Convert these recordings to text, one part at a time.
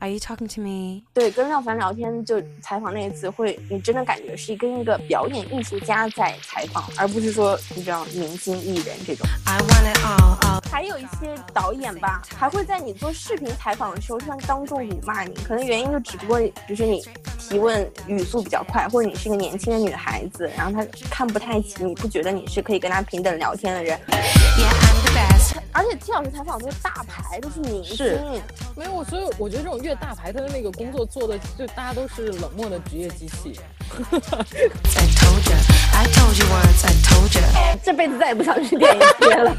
Are you talking to me？对，跟廖凡聊天就采访那一次，会你真的感觉是跟一个表演艺术家在采访，而不是说你知道明星艺人这种。I want it all, all. 还有一些导演吧，还会在你做视频采访的时候，突然当众辱骂你，可能原因就只不过就是你提问语速比较快，或者你是一个年轻的女孩子，然后他看不太起你，不觉得你是可以跟他平等聊天的人。Yeah. 而且 T 老师采访都是大牌，都是明星，没有，所以我觉得这种越大牌，他的那个工作做的就大家都是冷漠的职业机器。I told you. I told you once. I told you. 这辈子再也不想去电影节了。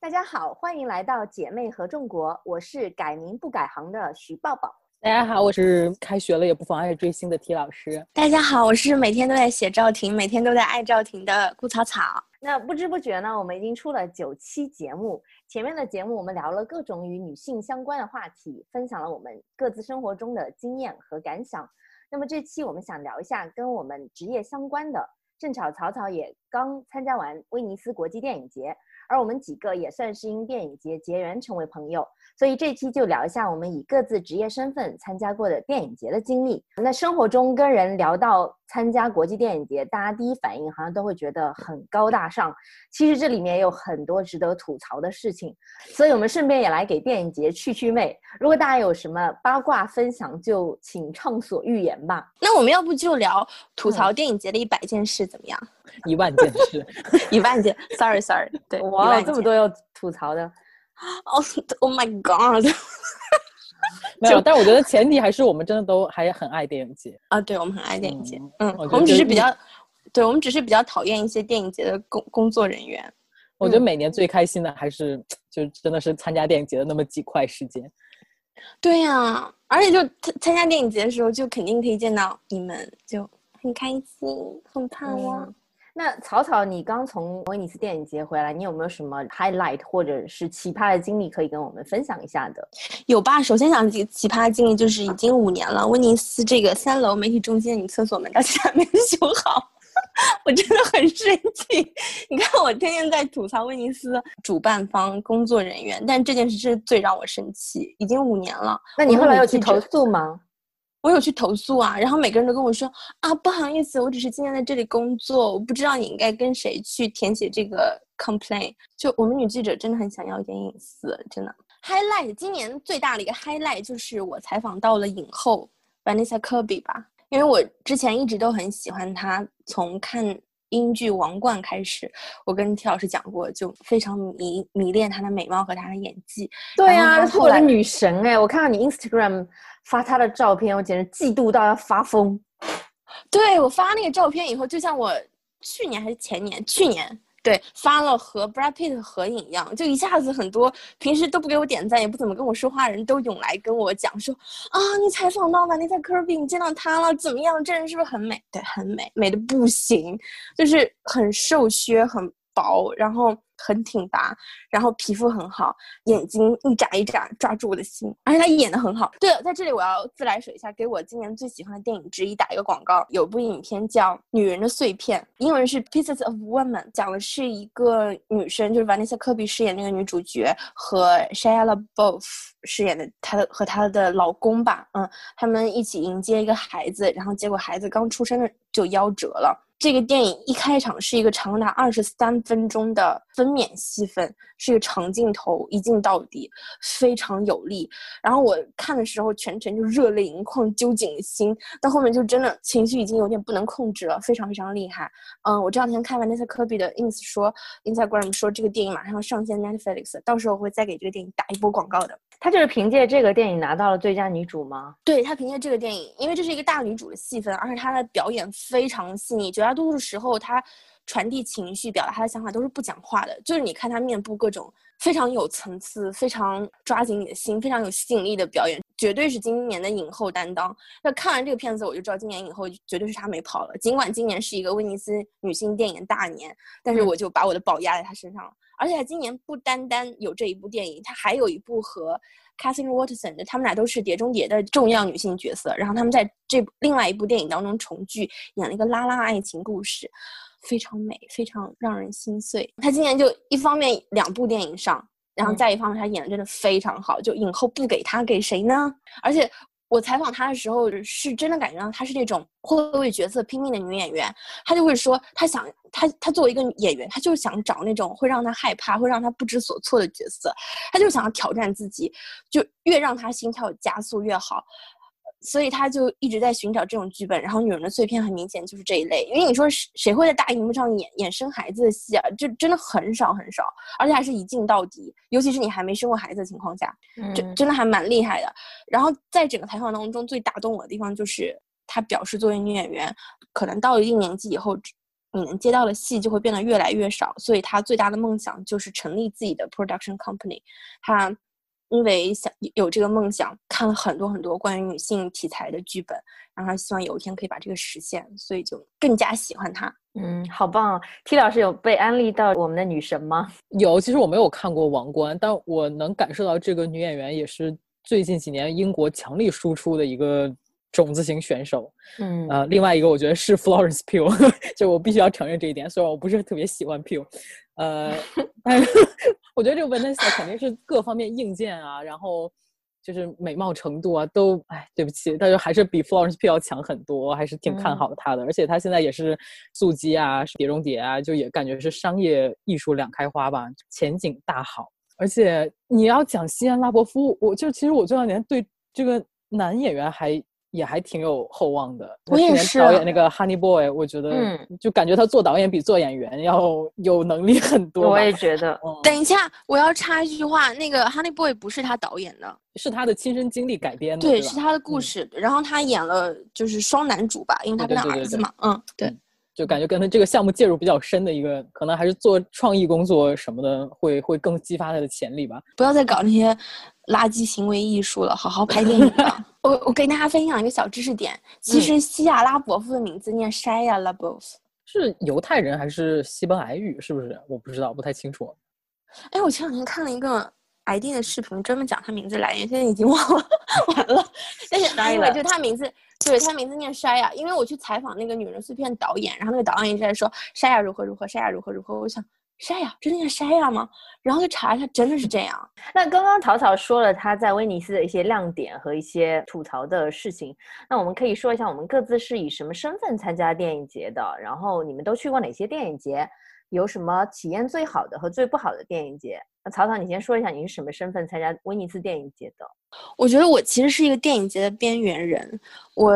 大家好，欢迎来到姐妹合众国，我是改名不改行的徐抱抱。大家好，我是开学了也不妨碍追星的 T 老师。大家好，我是每天都在写赵婷，每天都在爱赵婷的顾草草。那不知不觉呢，我们已经出了九期节目。前面的节目我们聊了各种与女性相关的话题，分享了我们各自生活中的经验和感想。那么这期我们想聊一下跟我们职业相关的。正巧草草也刚参加完威尼斯国际电影节，而我们几个也算是因电影节结缘成为朋友，所以这期就聊一下我们以各自职业身份参加过的电影节的经历。那生活中跟人聊到参加国际电影节，大家第一反应好像都会觉得很高大上，其实这里面也有很多值得吐槽的事情，所以我们顺便也来给电影节去去魅。如果大家有什么八卦分享，就请畅所欲言吧。那我们要不就聊吐槽电影节的一百件事，怎么样？一万件事，一万件，sorry sorry，对，一哇，这么多要吐槽的，哦、oh, my god！没有。但我觉得前提还是我们真的都还很爱电影节。啊，对，我们很爱电影节，嗯嗯，我们只是比较，对我们只是比较讨厌一些电影节的工工作人员。我觉得每年最开心的还是就真的是参加电影节的那么几块时间。对呀、而且就参参加电影节的时候，就肯定可以见到你们，就很开心，很盼望。嗯那草草，你刚从威尼斯电影节回来，你有没有什么 highlight 或者是奇葩的经历可以跟我们分享一下的？有吧？首先想起奇葩经历，就是已经五年了，威尼斯这个三楼媒体中心的女厕所门到现在没有修好，我真的很生气。你看，我天天在吐槽威尼斯主办方工作人员，但这件事是最让我生气。已经五年了，那你后来有去投诉吗？我有去投诉啊，然后每个人都跟我说啊，不好意思，我只是今天在这里工作，我不知道你应该跟谁去填写这个 complaint。就我们女记者真的很想要一点隐私，真的。highlight 今年最大的一个 highlight 就是我采访到了影后 Vanessa Kirby 吧，因为我之前一直都很喜欢她，从看英剧《王冠》开始，我跟 T 老师讲过，就非常迷迷恋她的美貌和她的演技。对呀、后她后来她是我的女神哎、我看到你 Instagram 发她的照片，我简直嫉妒到要发疯。对我发那个照片以后，就像我去年还是前年，去年对发了和 Brad Pitt 合影一样，就一下子很多平时都不给我点赞，也不怎么跟我说话的人都涌来跟我讲说啊，你采访到 Vanessa Kirby，你见到他了，怎么样？这人是不是很美？对，很美，美的不行，就是很瘦削，很薄，然后很挺拔，然后皮肤很好，眼睛一眨一眨，抓住我的心，而且他演的很好。对了，在这里我要自来水一下，给我今年最喜欢的电影之一打一个广告。有部影片叫《女人的碎片》，英文是 Pieces of Woman，讲的是一个女生，就是 Vanessa Kirby 饰演那个女主角和 Shia LaBeouf 饰演的她的和她的老公吧，嗯，他们一起迎接一个孩子，然后结果孩子刚出生的就夭折了。这个电影一开场是一个长达二十三分钟的分娩戏份，是一个长镜头，一镜到底，非常有力。然后我看的时候全程就热泪盈眶，揪紧了心。到后面就真的情绪已经有点不能控制了，非常非常厉害。嗯，我这两天看完那次科比的 ins 说，Instagram 说这个电影马上要上线 Netflix，到时候我会再给这个电影打一波广告的。她就是凭借这个电影拿到了最佳女主吗？对她凭借这个电影，因为这是一个大女主的戏份，而且她的表演非常细腻，绝大多数时候她传递情绪、表达她的想法都是不讲话的，就是你看她面部各种非常有层次、非常抓紧你的心、非常有吸引力的表演，绝对是今年的影后担当。那看完这个片子，我就知道今年影后绝对是她没跑了。尽管今年是一个威尼斯女性电影大年，但是嗯我就把我的宝压在她身上了。而且她今年不单单有这一部电影，她还有一部和 Catherine Watterson 的，他们俩都是《碟中谍》的重要女性角色。然后他们在这部另外一部电影当中重聚，演了一个拉拉爱情故事。非常美，非常让人心碎。他今年就一方面两部电影上，然后嗯再一方面他演的真的非常好，就影后不给他给谁呢？而且我采访他的时候，是真的感觉到她是那种会为角色拼命的女演员。她就会说，她想，她她作为一个演员，她就想找那种会让她害怕、会让她不知所措的角色。她就想要挑战自己，就越让她心跳加速越好。所以他就一直在寻找这种剧本。然后《女人的碎片》很明显就是这一类，因为你说谁谁会在大荧幕上演演生孩子的戏啊？这真的很少很少，而且还是一镜到底，尤其是你还没生过孩子的情况下。这嗯真的还蛮厉害的。然后在整个采访当中，最打动我的地方就是他表示，作为女演员，可能到了一定年纪以后，你能接到的戏就会变得越来越少。所以他最大的梦想就是成立自己的 production company。她因为想有这个梦想，看了很多很多关于女性题材的剧本，然后希望有一天可以把这个实现，所以就更加喜欢她。嗯，好棒啊！T 老师有被安利到我们的女神吗？有，其实我没有看过《王冠》，但我能感受到这个女演员也是最近几年英国强力输出的一个种子型选手。嗯呃，另外一个我觉得是 Florence Pugh，就我必须要承认这一点，虽然我不是特别喜欢 Pugh，呃，但是我觉得这个 Vanessa 肯定是各方面硬件啊，然后就是美貌程度啊，都哎，对不起，但是还是比 Florence Pugh 要强很多，还是挺看嗯好她的。而且她现在也是速激啊、碟中谍啊，就也感觉是商业艺术两开花吧，前景大好。而且你要讲西安拉伯夫，我就其实我这两年对这个男演员还也还挺有厚望的。我也是导演那个 Honey Boy，我觉得嗯就感觉他做导演比做演员要有能力很多。我也觉得，嗯等一下，我要插一句话，那个《Honey Boy》不是他导演的，是他的亲身经历改编的，对，吧是他的故嗯事。然后他演了就是双男主吧，因为他跟他对对对对对儿子嘛，嗯，对。就感觉跟他这个项目介入比较深的一个，可能还是做创意工作什么的，会会更激发他的潜力吧。不要再搞那些垃圾行为艺术了，好好拍电影吧。我我跟大家分享一个小知识点，其实西亚拉伯夫的名字念 Shia LaBeouf。是犹太人还是西班牙语？是不是？我不知道，不太清楚。哎，我前两天看了一个 ID 的视频，专门讲他名字来源，现在已经忘了，完了。但是 Shia anyway，就是他名字，对他名字念 Shia，因为我去采访那个《女人碎片》导演，然后那个导演一直在说 Shia 如何如何，Shia 如何如何，我想 Shia 真的念 Shia 吗？然后就查一下，真的是这样。那刚刚草草说了他在威尼斯的一些亮点和一些吐槽的事情，那我们可以说一下我们各自是以什么身份参加电影节的，然后你们都去过哪些电影节，有什么体验最好的和最不好的电影节？那草草，你先说一下你是什么身份参加威尼斯电影节的？我觉得我其实是一个电影节的边缘人。我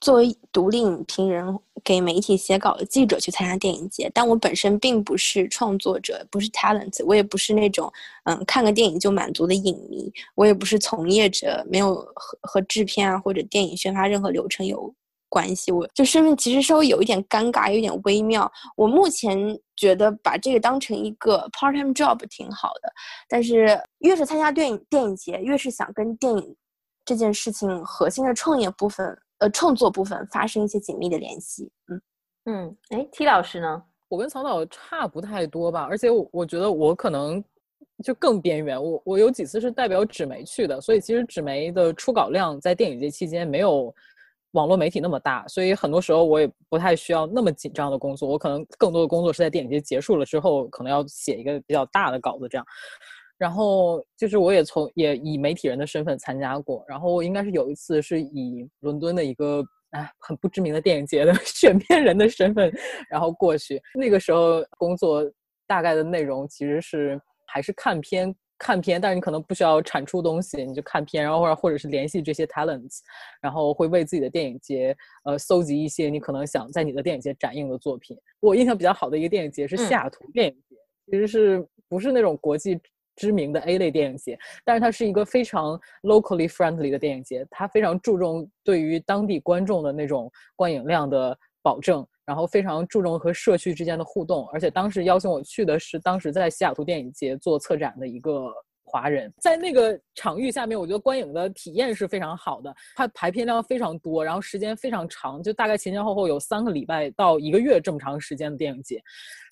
作为独立影评人，给媒体写稿的记者去参加电影节，但我本身并不是创作者，不是 talent，我也不是那种嗯看个电影就满足的影迷，我也不是从业者，没有和和制片啊或者电影宣发任何流程有关系。我就身份其实稍微有一点尴尬，有点微妙。我目前觉得把这个当成一个 part time job 挺好的，但是越是参加电影电影节，越是想跟电影这件事情核心的创业部分，呃，创作部分发生一些紧密的联系。嗯，嗯，哎，T 老师呢？我跟曹导差不太多吧，而且我我觉得我可能就更边缘。我我有几次是代表纸媒去的，所以其实纸媒的出稿量在电影节期间没有网络媒体那么大，所以很多时候我也不太需要那么紧张的工作。我可能更多的工作是在电影节结束了之后，可能要写一个比较大的稿子这样。然后就是我也从也以媒体人的身份参加过，然后应该是有一次是以伦敦的一个哎很不知名的电影节的 选片人的身份，然后过去。那个时候工作大概的内容其实是还是看片看片，但是你可能不需要产出东西，你就看片，然后或者或者是联系这些 talents，然后会为自己的电影节呃搜集一些你可能想在你的电影节展映的作品。我印象比较好的一个电影节是嗯西雅图电影节，其实是不是那种国际知名的 A 类电影节，但是它是一个非常 locally friendly 的电影节，它非常注重对于当地观众的那种观影量的保证，然后非常注重和社区之间的互动。而且当时邀请我去的是当时在西雅图电影节做策展的一个华人，在那个场域下面，我觉得观影的体验是非常好的，它排片量非常多，然后时间非常长，就大概前前后后有三个礼拜到一个月这么长时间的电影节。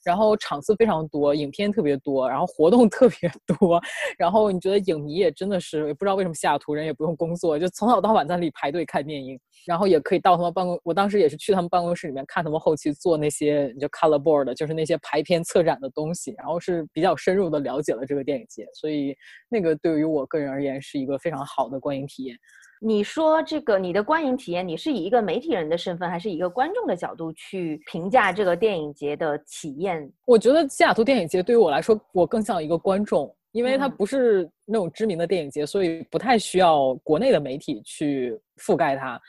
然后场次非常多，影片特别多，然后活动 特别多，然后你觉得影迷也真的是也不知道为什么西雅图人也不用工作，就从早到晚在那里排队看电影，然后也可以到他们办公，我当时也是去他们办公室里面看他们后期做那些就 color board，就是那些排片策展的东西，然后是比较深入的了解了这个电影节，所以那个对于我个人而言是一个非常好的观影体验。你说这个你的观影体验，你是以一个媒体人的身份，还是以一个观众的角度去评价这个电影节的体验？我觉得西雅图电影节对于我来说，我更像一个观众，因为它嗯不是那种知名的电影节，所以不太需要国内的媒体去覆盖它。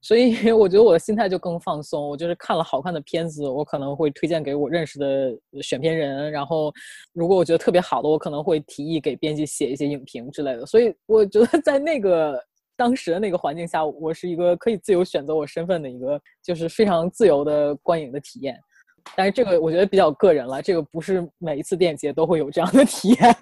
所以我觉得我的心态就更放松，我就是看了好看的片子，我可能会推荐给我认识的选片人，然后如果我觉得特别好的，我可能会提议给编辑写一些影评之类的。所以我觉得在那个当时的那个环境下，我是一个可以自由选择我身份的一个，就是非常自由的观影的体验。但是这个我觉得比较个人了，这个不是每一次电影节都会有这样的体验。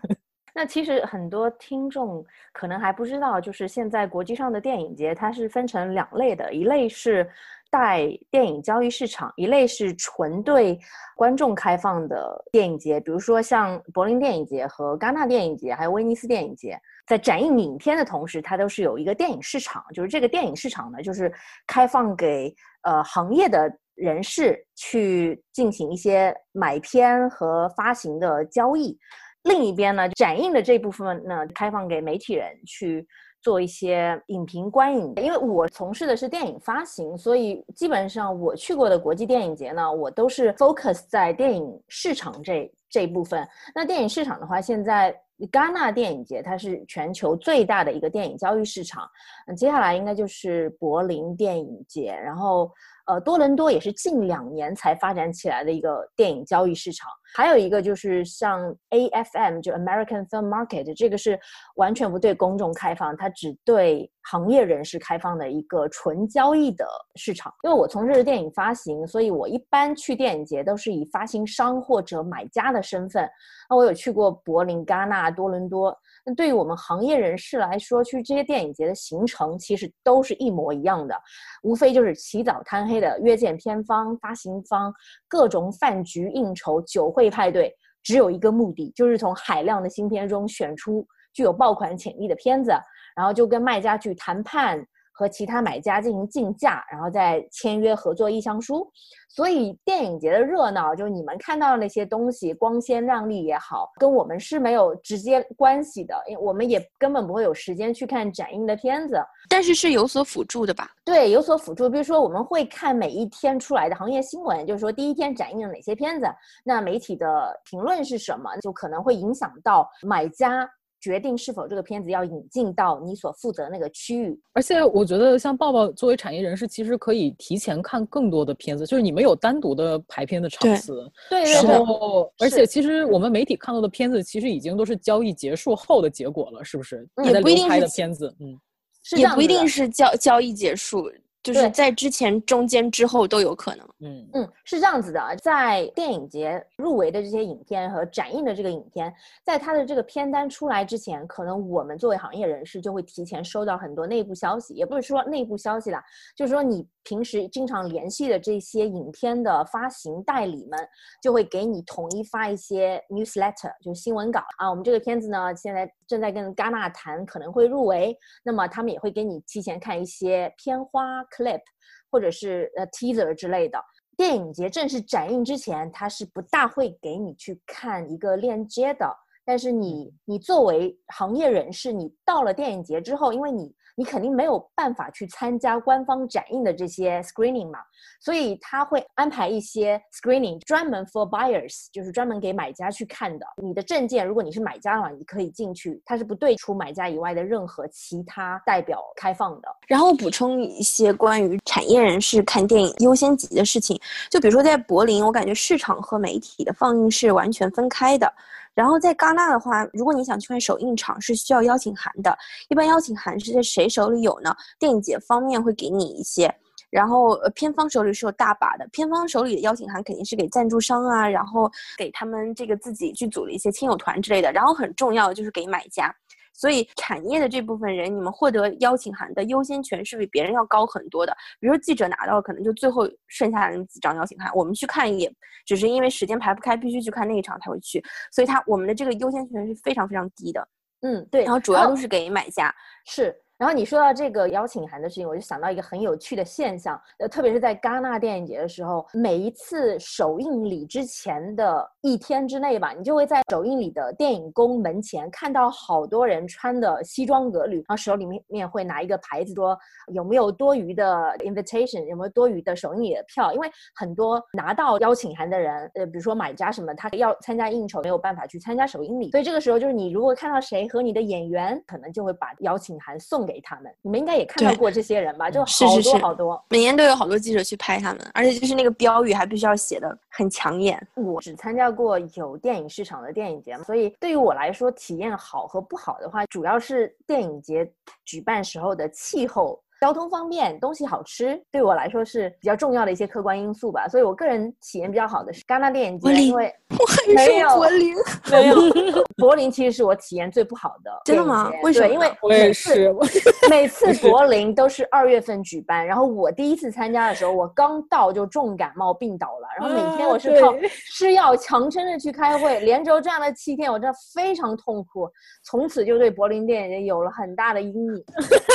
那其实很多听众可能还不知道，就是现在国际上的电影节它是分成两类的，一类是带电影交易市场，一类是纯对观众开放的电影节，比如说像柏林电影节和戛纳电影节，还有威尼斯电影节。在展映影片的同时，它都是有一个电影市场，就是这个电影市场呢，就是开放给呃行业的人士去进行一些买片和发行的交易。另一边呢，展映的这部分呢，开放给媒体人去做一些影评观影。因为我从事的是电影发行，所以基本上我去过的国际电影节呢，我都是 focus 在电影市场这这一部分。那电影市场的话，现在戛纳电影节它是全球最大的一个电影交易市场，嗯，接下来应该就是柏林电影节，然后呃多伦多也是近两年才发展起来的一个电影交易市场，还有一个就是像 AFM 就 American Film Market，这个是完全不对公众开放，它只对行业人士开放的一个纯交易的市场。因为我从事电影发行，所以我一般去电影节都是以发行商或者买家的身份。那我有去过柏林、戛纳、多伦多。那对于我们行业人士来说，去这些电影节的行程其实都是一模一样的，无非就是起早贪黑的约见片方、发行方，各种饭局应酬、酒会派对，只有一个目的，就是从海量的新片中选出具有爆款潜力的片子，然后就跟卖家去谈判。和其他买家进行竞价，然后再签约合作意向书。所以电影节的热闹，就是你们看到的那些东西，光鲜亮丽也好，跟我们是没有直接关系的，因为我们也根本不会有时间去看展映的片子。但是是有所辅助的吧？对，有所辅助。比如说，我们会看每一天出来的行业新闻，就是说第一天展映了哪些片子，那媒体的评论是什么，就可能会影响到买家。决定是否这个片子要引进到你所负责那个区域，而且我觉得像抱抱作为产业人士，其实可以提前看更多的片子，就是你们有单独的排片的场次，对对然对，后而且其实我们媒体看到的片子，其实已经都是交易结束后的结果了，是不是？也不一定是的片子，嗯，是这也不一定是交交易结束，就是在之前、中间、之后都有可能。嗯嗯，是这样子的，在电影节入围的这些影片和展映的这个影片，在它的这个片单出来之前，可能我们作为行业人士就会提前收到很多内部消息，也不是说内部消息啦，就是说你平时经常联系的这些影片的发行代理们，就会给你统一发一些 newsletter，就是新闻稿啊。我们这个片子呢，现在正在跟戛纳谈，可能会入围，那么他们也会给你提前看一些片花 clip。或者是呃 teaser 之类的。电影节正式展映之前，他是不大会给你去看一个链接的。但是你你作为行业人士，你到了电影节之后，因为你你肯定没有办法去参加官方展映的这些 screening 嘛，所以他会安排一些 screening 专门 for buyers，就是专门给买家去看的。你的证件，如果你是买家的话，你可以进去，它是不对除买家以外的任何其他代表开放的。然后补充一些关于产业人士看电影优先级的事情，就比如说在柏林，我感觉市场和媒体的放映是完全分开的。然后在戛纳的话，如果你想去看首映场，是需要邀请函的。一般邀请函是在谁手里有呢？电影节方面会给你一些，然后呃片方手里是有大把的。片方手里的邀请函肯定是给赞助商啊，然后给他们这个自己剧组的一些亲友团之类的。然后很重要的就是给买家。所以产业的这部分人，你们获得邀请函的优先权是比别人要高很多的。比如说记者拿到可能就最后剩下的那几张邀请函，我们去看也只是因为时间排不开，必须去看那一场才会去，所以他我们的这个优先权是非常非常低的。嗯，对，然后主要都是给买家。是。然后你说到这个邀请函的事情，我就想到一个很有趣的现象，呃，特别是在戛纳电影节的时候，每一次首映礼之前的一天之内吧，你就会在首映礼的电影宫门前看到好多人穿的西装革履，然后手里面面会拿一个牌子说有没有多余的 invitation，有没有多余的首映礼的票，因为很多拿到邀请函的人，呃，比如说买家什么，他要参加应酬没有办法去参加首映礼，所以这个时候就是你如果看到谁和你的演员，可能就会把邀请函送。给他们，你们应该也看到过这些人吧？就好多好多，每年都有好多记者去拍他们，而且就是那个标语还必须要写的很抢眼。我只参加过有电影市场的电影节，所以对于我来说，体验好和不好的话，主要是电影节举办时候的气候。交通方便，东西好吃，对我来说是比较重要的一些客观因素吧。所以我个人体验比较好的是戛纳电影节，因为 没有柏林，没有柏林，其实是我体验最不好的。真的吗？为什么？因为我也是，每次柏林都是二月份举办，然后我第一次参加的时候，我刚到就重感冒病倒了，然后每天我是靠吃药强撑着去开会，连轴转了七天，我真的非常痛苦，从此就对柏林电影节有了很大的阴影。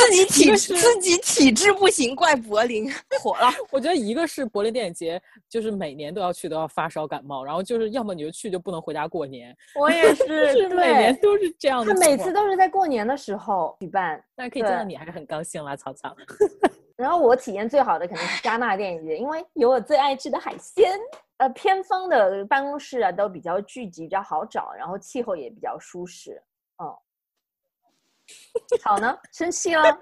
自己体自己。体质不行，怪柏林 火了。我觉得一个是柏林电影节，就是每年都要去，都要发烧感冒，然后就是要么你就去，就不能回家过年。我也是，每年都是这样的。他每次都是在过年的时候举办，但是可以见到你还是很高兴啦，草草。然后我体验最好的肯定是戛纳电影节，因为有我最爱吃的海鲜。呃，偏方的办公室啊都比较聚集，比较好找，然后气候也比较舒适。嗯，好呢，生气了。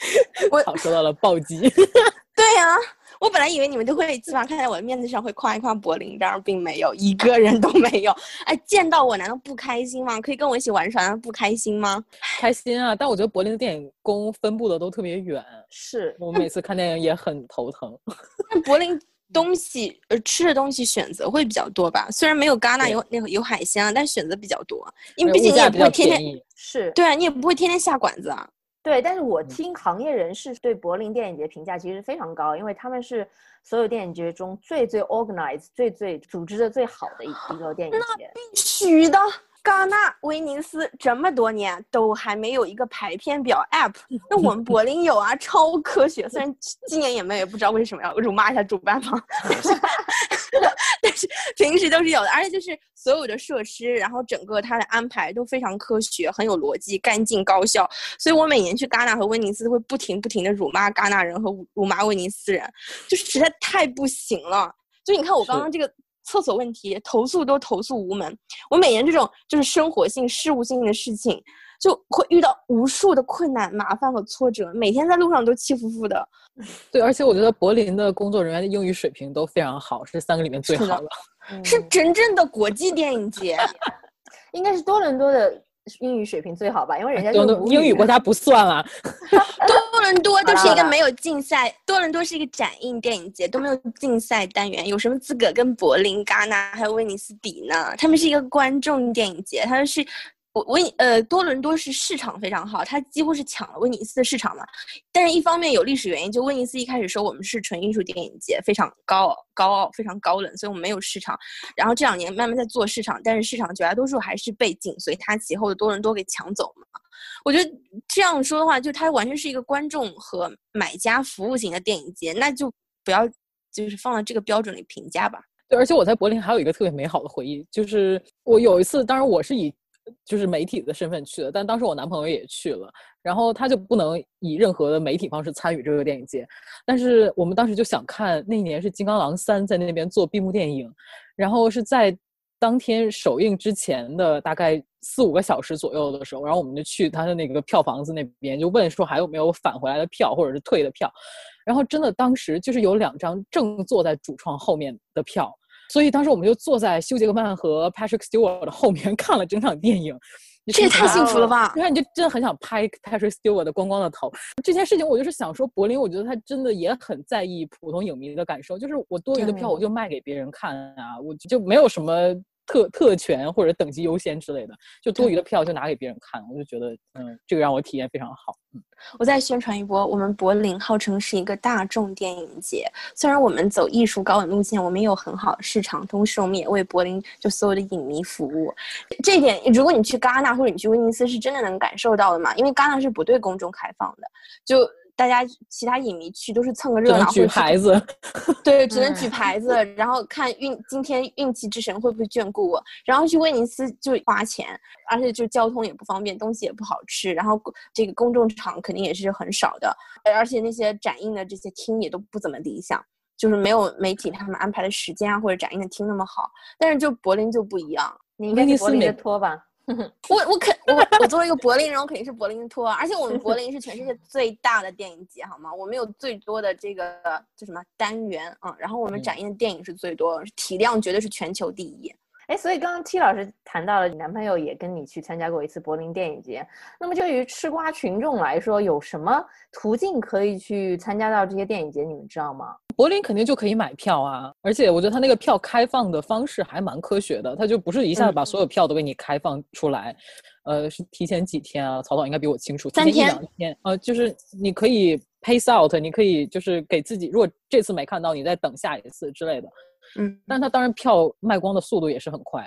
我好受到了暴击。对呀，我本来以为你们都会起码看在我的面子上会夸一夸柏林，然而并没有一个人都没有。哎，见到我难道不开心吗？可以跟我一起玩耍，难道不开心吗？开心啊！但我觉得柏林的电影宫分布的都特别远，是我每次看电影也很头疼。那柏林东西呃吃的东西选择会比较多吧？虽然没有戛纳有那个有海鲜啊，但选择比较多，因为毕竟你也不会天天是对啊，你也不会天天下馆子啊。对，但是我听行业人士对柏林电影节评价其实非常高，因为他们是所有电影节中最最 organized、最最组织的最好的一一个电影节。那必须的，戛纳、威尼斯这么多年都还没有一个排片表 app，那我们柏林有啊，超科学。虽然今年也没有，也不知道为什么要辱骂一下主办方。但是平时都是有的，而且就是所有的设施，然后整个它的安排都非常科学，很有逻辑，干净高效。所以我每年去戛纳和威尼斯会不停不停的辱骂戛纳人和辱骂威尼斯人，就是实在太不行了。就你看我刚刚这个厕所问题，投诉都投诉无门。我每年这种就是生活性、事务性的事情。就会遇到无数的困难、麻烦和挫折，每天在路上都气呼呼的。对，而且我觉得柏林的工作人员的英语水平都非常好，是三个里面最好的。是真正的国际电影节，应该是多伦多的英语水平最好吧？因为人家英语国家不算啊。多伦多都是一个没有竞赛，多伦多是一个展映电影节，都没有竞赛单元，有什么资格跟柏林、戛纳还有威尼斯比呢？他们是一个观众电影节，他们是。威呃多伦多是市场非常好，它几乎是抢了威尼斯的市场嘛。但是，一方面有历史原因，就威尼斯一开始说我们是纯艺术电影节，非常高高傲，非常高冷，所以我们没有市场。然后这两年慢慢在做市场，但是市场绝大多数还是被紧随它其后的多伦多给抢走了。我觉得这样说的话，就它完全是一个观众和买家服务型的电影节，那就不要就是放到这个标准里评价吧。对，而且我在柏林还有一个特别美好的回忆，就是我有一次，当然我是以。就是媒体的身份去的，但当时我男朋友也去了，然后他就不能以任何的媒体方式参与这个电影节。但是我们当时就想看，那一年是《金刚狼三》在那边做闭幕电影，然后是在当天首映之前的大概四五个小时左右的时候，然后我们就去他的那个票房子那边，就问说还有没有返回来的票或者是退的票，然后真的当时就是有两张正坐在主创后面的票。所以当时我们就坐在休·杰克曼和 Patrick Stewart 的后面 看了整场电影，这也太幸福了吧！你看，你就真的很想拍 Patrick Stewart 的光光的头。这件事情，我就是想说，柏林，我觉得他真的也很在意普通影迷的感受，就是我多余的票我就卖给别人看啊，我就没有什么特特权或者等级优先之类的，就多余的票就拿给别人看，我就觉得嗯，这个让我体验非常好。嗯，我再宣传一波，我们柏林号称是一个大众电影节，虽然我们走艺术高冷路线，我们也有很好的市场，同时我们也为柏林就所有的影迷服务。这一点，如果你去戛纳或者你去威尼斯，是真的能感受到的嘛？因为戛纳是不对公众开放的，就。大家其他影迷去都是蹭个热闹，举牌子，对，只能举牌子，然后看运今天运气之神会不会眷顾我。然后去威尼斯就花钱，而且就交通也不方便，东西也不好吃，然后这个公众场肯定也是很少的，而且那些展映的这些厅也都不怎么理想，就是没有媒体他们安排的时间啊或者展映的厅那么好。但是就柏林就不一样，你应该去柏林的托吧。我我肯我我作为一个柏林人，我肯定是柏林托，而且我们柏林是全世界 最大的电影节，好吗？我们有最多的这个叫什么单元啊，然后我们展映的电影是最多，体量绝对是全球第一。哎，所以刚刚 T 老师谈到了，你男朋友也跟你去参加过一次柏林电影节。那么，对于吃瓜群众来说，有什么途径可以去参加到这些电影节？你们知道吗？柏林肯定就可以买票啊，而且我觉得他那个票开放的方式还蛮科学的，他就不是一下子把所有票都给你开放出来，呃，是提前几天啊？曹导应该比我清楚，提前一两天，呃，就是你可以 pace out，你可以就是给自己，如果这次没看到，你再等下一次之类的。嗯，但他当然票卖光的速度也是很快，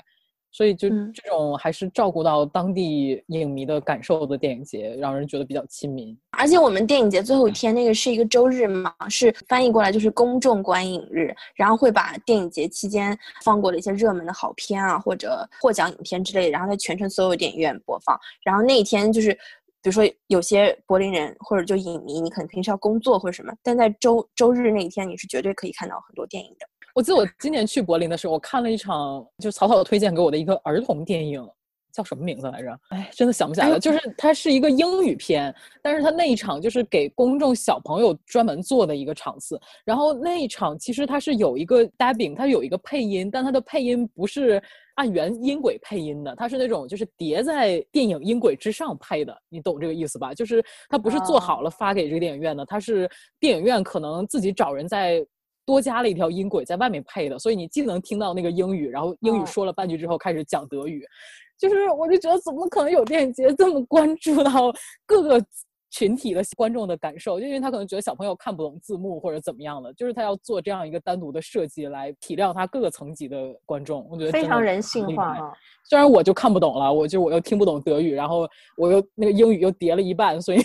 所以就这种还是照顾到当地影迷的感受的电影节，让人觉得比较亲民。而且我们电影节最后一天那个是一个周日嘛，是翻译过来就是公众观影日，然后会把电影节期间放过的一些热门的好片啊，或者获奖影片之类，然后在全城所有电影院播放。然后那一天就是，比如说有些柏林人或者就影迷，你可能平时要工作或者什么，但在周周日那一天，你是绝对可以看到很多电影的。我记得我今年去柏林的时候，我看了一场，就草草的推荐给我的一个儿童电影，叫什么名字来着？哎，真的想不起来了。就是它是一个英语片，但是它那一场就是给公众小朋友专门做的一个场次。然后那一场其实它是有一个 dubbing，它有一个配音，但它的配音不是按原音轨配音的，它是那种就是叠在电影音轨之上配的。你懂这个意思吧？就是它不是做好了发给这个电影院的，它是电影院可能自己找人在。多加了一条音轨在外面配的，所以你既能听到那个英语，然后英语说了半句之后开始讲德语，就是我就觉得怎么可能有电影节这么关注到各个。群体的观众的感受，就因为他可能觉得小朋友看不懂字幕或者怎么样的，就是他要做这样一个单独的设计来体谅他各个层级的观众。我觉得非常人性化啊。虽然我就看不懂了，我就我又听不懂德语，然后我又那个英语又叠了一半，所以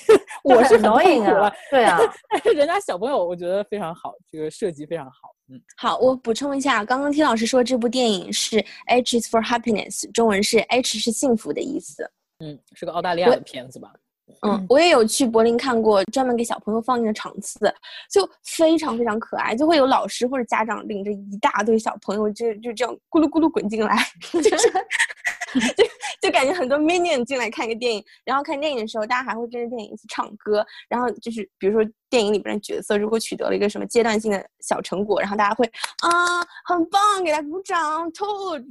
我是很痛苦了。对啊，但是人家小朋友我觉得非常好，这个设计非常好。嗯，好，我补充一下，刚刚听老师说这部电影是 H is for happiness，中文是 H 是幸福的意思。嗯，是个澳大利亚的片子吧？嗯，我也有去柏林看过专门给小朋友放映的场次，就非常非常可爱，就会有老师或者家长领着一大堆小朋友，就就这样咕噜咕噜滚进来，就 是 就就感觉很多 minion 进来看一个电影，然后看电影的时候，大家还会跟着电影一起唱歌，然后就是比如说电影里边的角色如果取得了一个什么阶段性的小成果，然后大家会啊很棒，给他鼓掌，特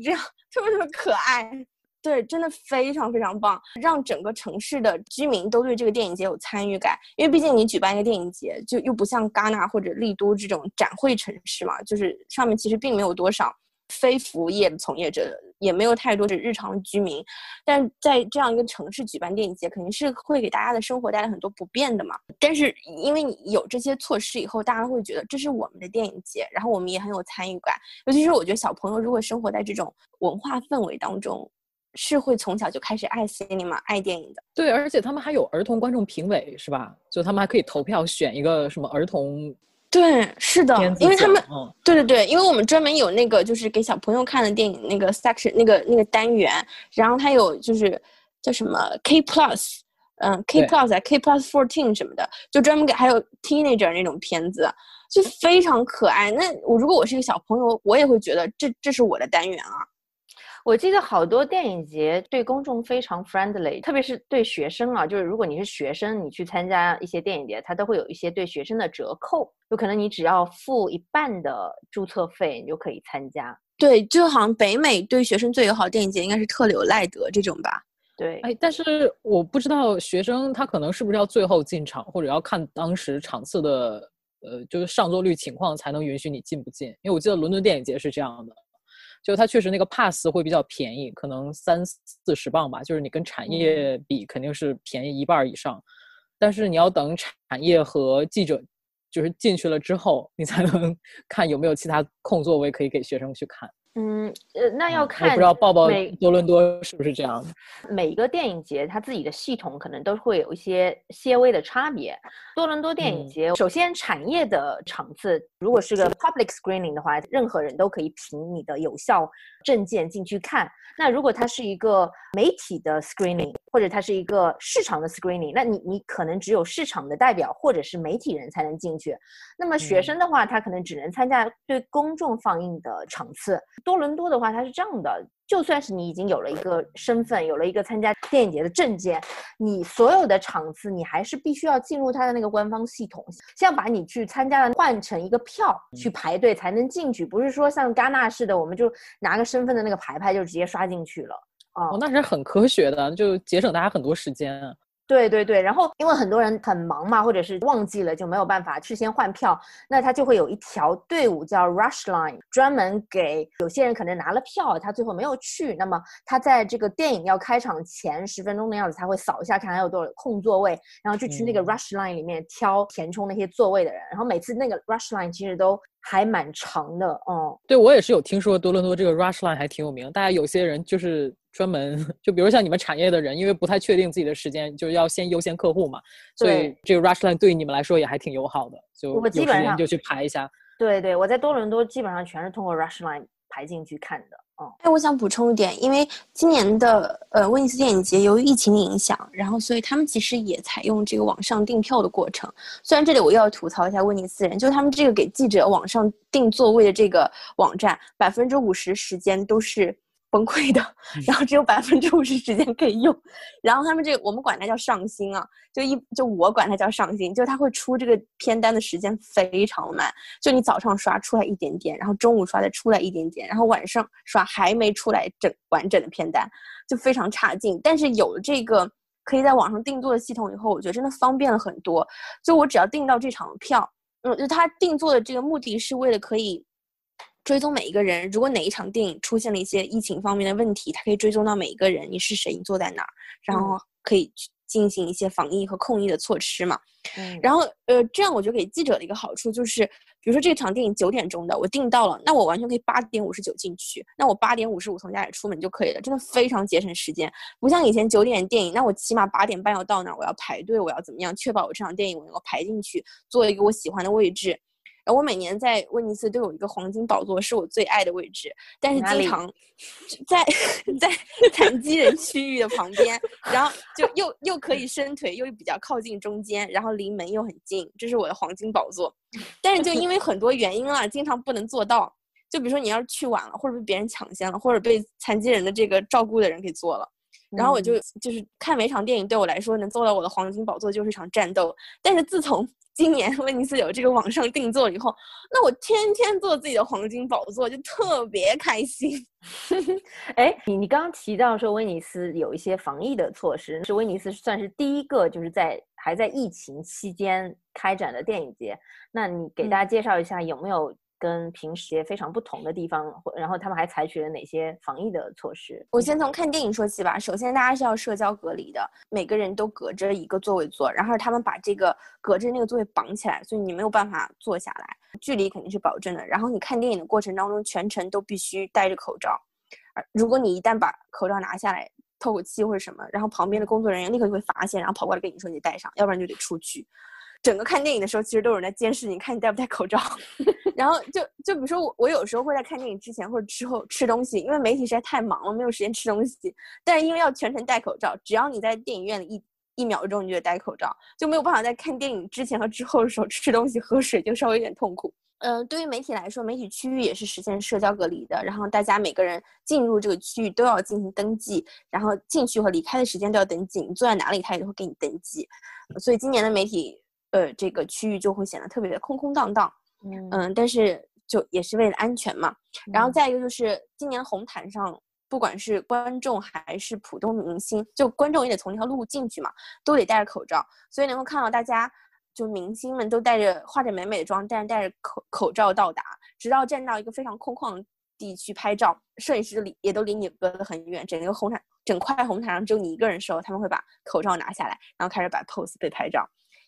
这样特别特别可爱。对，真的非常非常棒，让整个城市的居民都对这个电影节有参与感。因为毕竟你举办一个电影节，就又不像戛纳或者丽都这种展会城市嘛，就是上面其实并没有多少非服务业的从业者，也没有太多是日常居民。但在这样一个城市举办电影节，肯定是会给大家的生活带来很多不便的嘛。但是因为你有这些措施以后，大家会觉得这是我们的电影节，然后我们也很有参与感。尤其是我觉得小朋友如果生活在这种文化氛围当中。是会从小就开始爱 cinema、爱电影的。对，而且他们还有儿童观众评委，是吧？就他们还可以投票选一个什么儿童。对，是的，因为他们，对对对，因为我们专门有那个就是给小朋友看的电影那个 section 那个那个单元，然后它有就是叫什么 K plus，嗯，K plus 啊，K plus fourteen 什么的，就专门给还有 teenager 那种片子，就非常可爱。那我如果我是一个小朋友，我也会觉得这这是我的单元啊。我记得好多电影节对公众非常 friendly，特别是对学生啊，就是如果你是学生，你去参加一些电影节，它都会有一些对学生的折扣，有可能你只要付一半的注册费，你就可以参加。对，就好像北美对学生最友好电影节应该是特柳赖德这种吧？对，哎，但是我不知道学生他可能是不是要最后进场，或者要看当时场次的呃，就是上座率情况才能允许你进不进？因为我记得伦敦电影节是这样的。就它确实那个 pass 会比较便宜，可能三四十磅吧，就是你跟产业比肯定是便宜一半以上。但是你要等产业和记者就是进去了之后，你才能 看有没有其他空座位可以给学生去看。嗯，呃，那要我看不知道抱抱多伦多是不是这样的。每一个电影节它自己的系统可能都会有一些些微的差别。多伦多电影嗯节，首先产业的场次，如果是个 public screening 的话，任何人都可以凭你的有效证件进去看。那如果它是一个媒体的 screening，或者它是一个市场的 screening，那你你可能只有市场的代表或者是媒体人才能进去。那么学嗯生的话，他可能只能参加对公众放映的场次。多伦多的话，它是这样的，就算是你已经有了一个身份，有了一个参加电影节的证件，你所有的场次，你还是必须要进入它的那个官方系统，像把你去参加的换成一个票去排队才能进去，不是说像戛纳似的，我们就拿个身份的那个牌牌就直接刷进去了。啊、哦，那是很科学的，就节省大家很多时间啊。对对对，然后因为很多人很忙嘛，或者是忘记了就没有办法事先换票，那他就会有一条队伍叫 rush line，专门给有些人可能拿了票，他最后没有去，那么他在这个电影要开场前十分钟的样子，他会扫一下看还有多少空座位，然后就去那个嗯 rush line 里面挑填充那些座位的人，然后每次那个 rush line 其实都还蛮长的，嗯。对我也是有听说多伦多这个 rush line 还挺有名，大家有些人就是专门就比如像你们产业的人，因为不太确定自己的时间，就要先优先客户嘛，所以这个 rush line 对于你们来说也还挺友好的，就我有时基本上间就去排一下。对对，我在多伦多基本上全是通过 rush line 排进去看的，嗯。哎，我想补充一点，因为今年的呃威尼斯电影节由于疫情的影响，然后所以他们其实也采用这个网上订票的过程。虽然这里我又要吐槽一下威尼斯人，就是他们这个给记者网上订座位的这个网站，百分之五十时间都是崩溃的，然后只有百分之五十时间可以用。然后他们这个我们管它叫上新啊，就一就我管它叫上新，就是它会出这个片单的时间非常慢，就你早上刷出来一点点，然后中午刷再出来一点点，然后晚上刷还没出来整完整的片单，就非常差劲。但是有了这个可以在网上定做的系统以后，我觉得真的方便了很多。就我只要订到这场票，嗯，就他定做的这个目的是为了可以。追踪每一个人，如果哪一场电影出现了一些疫情方面的问题，它可以追踪到每一个人，你是谁，你坐在哪儿，然后可以去进行一些防疫和控疫的措施嘛。嗯然后呃，这样我觉得给记者的一个好处就是，比如说这场电影九点钟的，我订到了，那我完全可以八点五十九进去，那我八点五十五从家里出门就可以了，真的非常节省时间。不像以前九点电影，那我起码八点半要到那儿，我要排队，我要怎么样确保我这场电影我能够排进去，坐一个我喜欢的位置。然后我每年在威尼斯都有一个黄金宝座，是我最爱的位置，但是经常在 在残疾人区域的旁边，然后就又又可以伸腿，又比较靠近中间，然后离门又很近，这是我的黄金宝座。但是就因为很多原因啊，经常不能做到。就比如说你要是去晚了，或者被别人抢先了，或者被残疾人的这个照顾的人给做了。然后我就就是看每场电影对我来说能做到我的黄金宝座就是一场战斗。但是自从 今年威尼斯有这个网上定做以后，那我天天做自己的黄金宝座就特别开心。哎，你你刚刚提到说威尼斯有一些防疫的措施，是威尼斯算是第一个就是在还在疫情期间开展的电影节。那你给大家介绍一下有没有跟平时节非常不同的地方，或然后他们还采取了哪些防疫的措施？我先从看电影说起吧。首先，大家是要社交隔离的，每个人都隔着一个座位坐，然后他们把这个隔着那个座位绑起来，所以你没有办法坐下来，距离肯定是保证的。然后你看电影的过程当中，全程都必须戴着口罩。而如果你一旦把口罩拿下来，透口气或者什么，然后旁边的工作人员立刻就会发现，然后跑过来跟你说你戴上，要不然就得出去。整个看电影的时候，其实都有人在监视你，看你戴不戴口罩。然后就就比如说我，我有时候会在看电影之前或者之后吃东西，因为媒体实在太忙了，没有时间吃东西。但是因为要全程戴口罩，只要你在电影院里一一秒钟，你就得戴口罩，就没有办法在看电影之前和之后的时候吃东西、喝水，就稍微有点痛苦。呃，对于媒体来说，媒体区域也是实现社交隔离的，然后大家每个人进入这个区域都要进行登记，然后进去和离开的时间都要登记，你坐在哪里，他也会给你登记。所以今年的媒体呃这个区域就会显得特别的空空荡荡。嗯嗯，但是就也是为了安全嘛。然后嗯再一个就是今年红毯上，不管是观众还是普通明星，就观众也得从这条路进去嘛，都得戴着口罩，所以能够看到大家就明星们都戴着化着美美的妆，但是戴着口口罩到达，直到站到一个非常空旷的地区拍照，摄影师离也都离你隔得很远，整个红毯整块红毯上只有你一个人的时候，他们会把口罩拿下来，然后开始摆 pose 被拍照。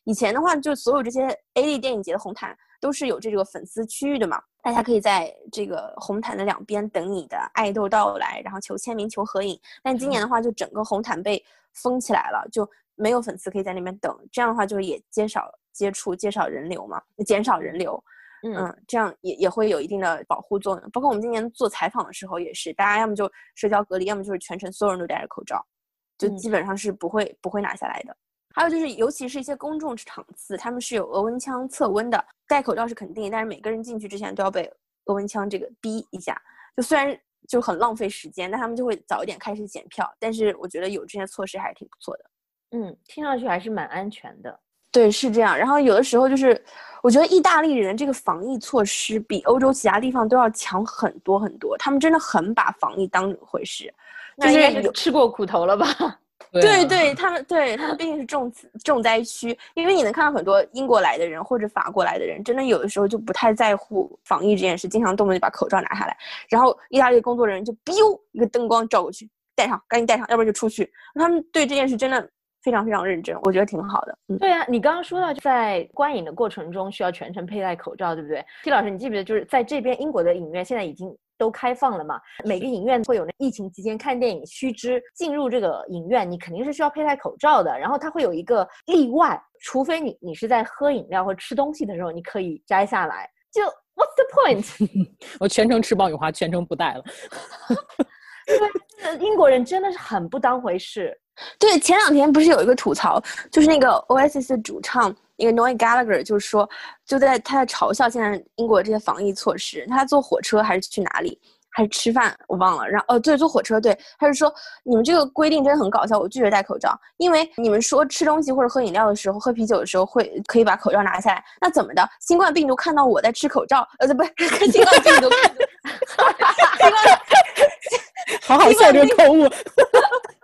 以前的话，就所有这些 A 类电影节的红毯都是有这个粉丝区域的嘛，大家可以在这个红毯的两边等你的爱豆到来，然后求签名、求合影。但今年的话，就整个红毯被封起来了，就没有粉丝可以在那边等。这样的话，就是也减少接触、减少人流嘛，减少人流。嗯，这样也也会有一定的保护作用。包括我们今年做采访的时候也是，大家要么就社交隔离，要么就是全程所有人都戴着口罩，就基本上是不会不会拿下来的。还有就是，尤其是一些公众场次，他们是有额温枪测温的，戴口罩是肯定，但是每个人进去之前都要被额温枪这个逼一下。就虽然就很浪费时间，但他们就会早一点开始检票。但是我觉得有这些措施还是挺不错的。嗯，听上去还是蛮安全的。对，是这样。然后有的时候就是，我觉得意大利人这个防疫措施比欧洲其他地方都要强很多很多。他们真的很把防疫当回事，就是吃过苦头了吧？对对，他们对他们毕竟是重重灾区，因为你能看到很多英国来的人或者法国来的人，真的有的时候就不太在乎防疫这件事，经常动不动就把口罩拿下来。然后意大利工作人员就 biu 一个灯光照过去，戴上，赶紧戴上，要不然就出去。他们对这件事真的非常非常认真，我觉得挺好的。对啊，你刚刚说到在观影的过程中需要全程佩戴口罩，对不对？T 老师，你记不记得就是在这边英国的影院现在已经。都开放了嘛？每个影院会有那疫情期间看电影须知，进入这个影院你肯定是需要佩戴口罩的。然后它会有一个例外，除非你你是在喝饮料或吃东西的时候，你可以摘下来。就 What's the point？我全程吃爆米花，全程不戴了。对，英国人真的是很不当回事。对，前两天不是有一个吐槽，就是那个 Oasis 的主唱。一个 Noel Gallagher 就是说，就在他在嘲笑现在英国这些防疫措施。他坐火车还是去哪里，还是吃饭，我忘了。然后哦，对，坐火车，对，他是说你们这个规定真的很搞笑，我拒绝戴口罩，因为你们说吃东西或者喝饮料的时候、喝啤酒的时候会可以把口罩拿下来，那怎么的？新冠病毒看到我在吃口罩，呃，不，新冠病毒，新冠，好好笑这个口误。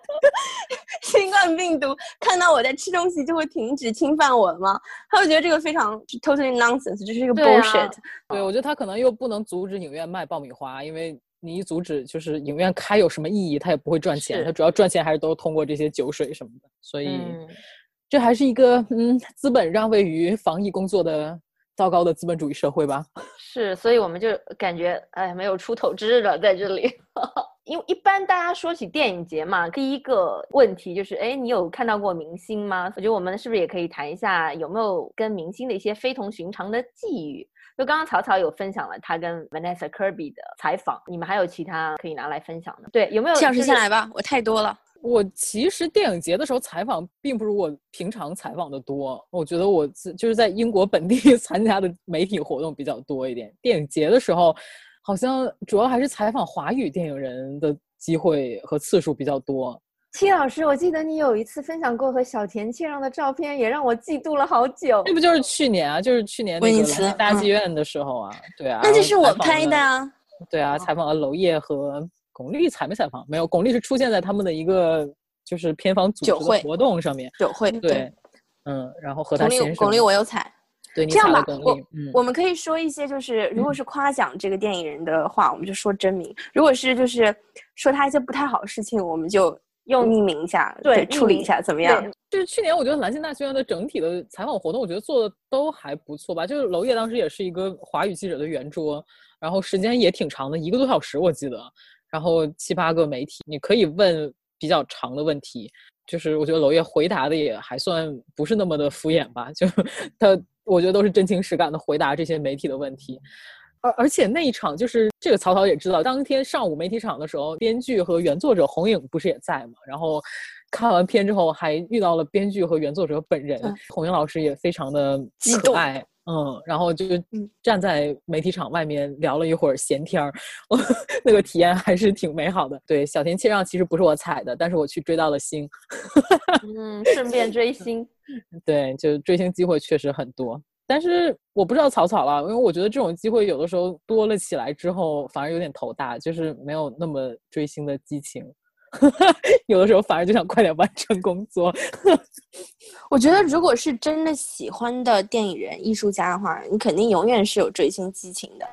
新冠病毒看到我在吃东西就会停止侵犯我了吗？他会觉得这个非常 totally nonsense，这是一个 bullshit。对，我觉得他可能又不能阻止影院卖爆米花，因为你一阻止，就是影院开有什么意义？他也不会赚钱，他主要赚钱还是都通过这些酒水什么的。所以，这还是一个嗯，资本让位于防疫工作的糟糕的资本主义社会吧？是，所以我们就感觉哎，没有出头之日了，在这里。因为一般大家说起电影节嘛，第一个问题就是，哎，你有看到过明星吗？我觉得我们是不是也可以谈一下，有没有跟明星的一些非同寻常的际遇？就刚刚草草有分享了他跟 Vanessa Kirby 的采访，你们还有其他可以拿来分享的？对，有没有？老师先来吧，我太多了。我其实电影节的时候采访，并不如我平常采访的多。我觉得我就是在英国本地 参加的媒体活动比较多一点。电影节的时候。好像主要还是采访华语电影人的机会和次数比较多。戚老师，我记得你有一次分享过和小田切让的照片，也让我嫉妒了好久。那不就是去年啊？就是去年那个大剧院的时候啊？对啊。那就是我拍的啊。对啊，采访了娄烨和巩俐，采没采访？没有，巩俐是出现在他们的一个就是片方组织的活动上面。酒会。对。嗯，然后和他先生。巩俐，我有采。对这样吧，我我们可以说一些，就是如果是夸奖这个电影人的话，我们就说真名；如果是就是说他一些不太好的事情，我们就用匿名一下，对，处理一下，怎么样？就是去年我觉得兰心大学院的整体的采访活动，我觉得做的都还不错吧。就是娄烨当时也是一个华语记者的圆桌，然后时间也挺长的，一个多小时我记得，然后七八个媒体，你可以问比较长的问题。就是我觉得娄烨回答的也还算不是那么的敷衍吧，就 他我觉得都是真情实感的回答这些媒体的问题，而而且那一场就是这个曹操也知道，当天上午媒体场的时候，编剧和原作者红影不是也在嘛，然后看完片之后还遇到了编剧和原作者本人，红影老师也非常的可爱。嗯，然后就站在媒体场外面聊了一会儿闲天儿，那个体验还是挺美好的。对，小田切让其实不是我踩的，但是我去追到了星，嗯，顺便追星。对，就追星机会确实很多，但是我不知道草草了，因为我觉得这种机会有的时候多了起来之后，反而有点头大，就是没有那么追星的激情。有的时候反而就想快点完成工作。我觉得，如果是真的喜欢的电影人、艺术家的话，你肯定永远是有追星激情的。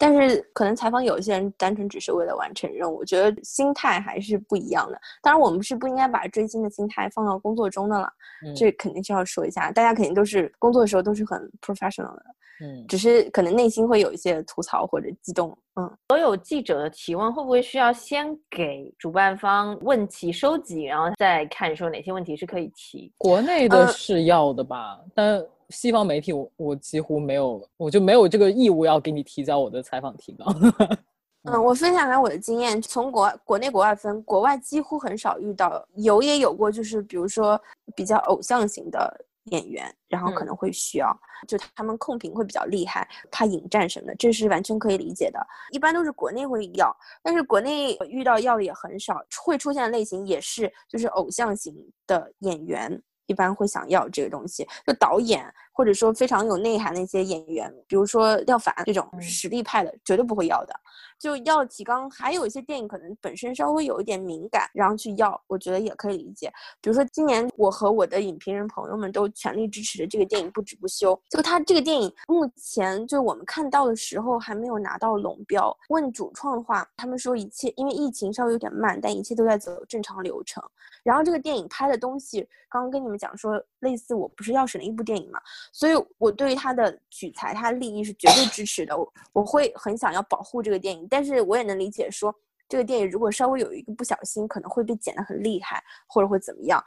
但是可能采访有一些人单纯只是为了完成任务，我觉得心态还是不一样的。当然，我们是不应该把追星的心态放到工作中的了，嗯这肯定是要说一下。大家肯定都是工作的时候都是很 professional 的，嗯，只是可能内心会有一些吐槽或者激动。嗯，所有记者的提问会不会需要先给主办方问题收集，然后再看说哪些问题是可以提？国内的呃是要的吧，但西方媒体我我几乎没有，我就没有这个义务要给你提交我的采访提纲。嗯，我分享一下我的经验，从国国内国外分，国外几乎很少遇到，有也有过，就是比如说比较偶像型的演员，然后可嗯能会需要，就他们控评会比较厉害，怕引战什么的，这是完全可以理解的。一般都是国内会要，但是国内遇到要的也很少，会出现的类型也是就是偶像型的演员。一般会想要这个东西，就导演或者说非常有内涵的一些演员，比如说廖凡这种嗯实力派的，绝对不会要的。就要提纲，还有一些电影可能本身稍微有一点敏感，然后去要，我觉得也可以理解。比如说今年我和我的影评人朋友们都全力支持的这个电影《不止不休》，就他这个电影目前就我们看到的时候还没有拿到龙标。问主创的话，他们说一切因为疫情稍微有点慢，但一切都在走正常流程。然后这个电影拍的东西，刚刚跟你们讲说类似《我不是药神》的一部电影嘛，所以我对于它的取材、它的利益是绝对支持的。我我会很想要保护这个电影，但是我也能理解说，这个电影如果稍微有一个不小心，可能会被剪得很厉害，或者会怎么样。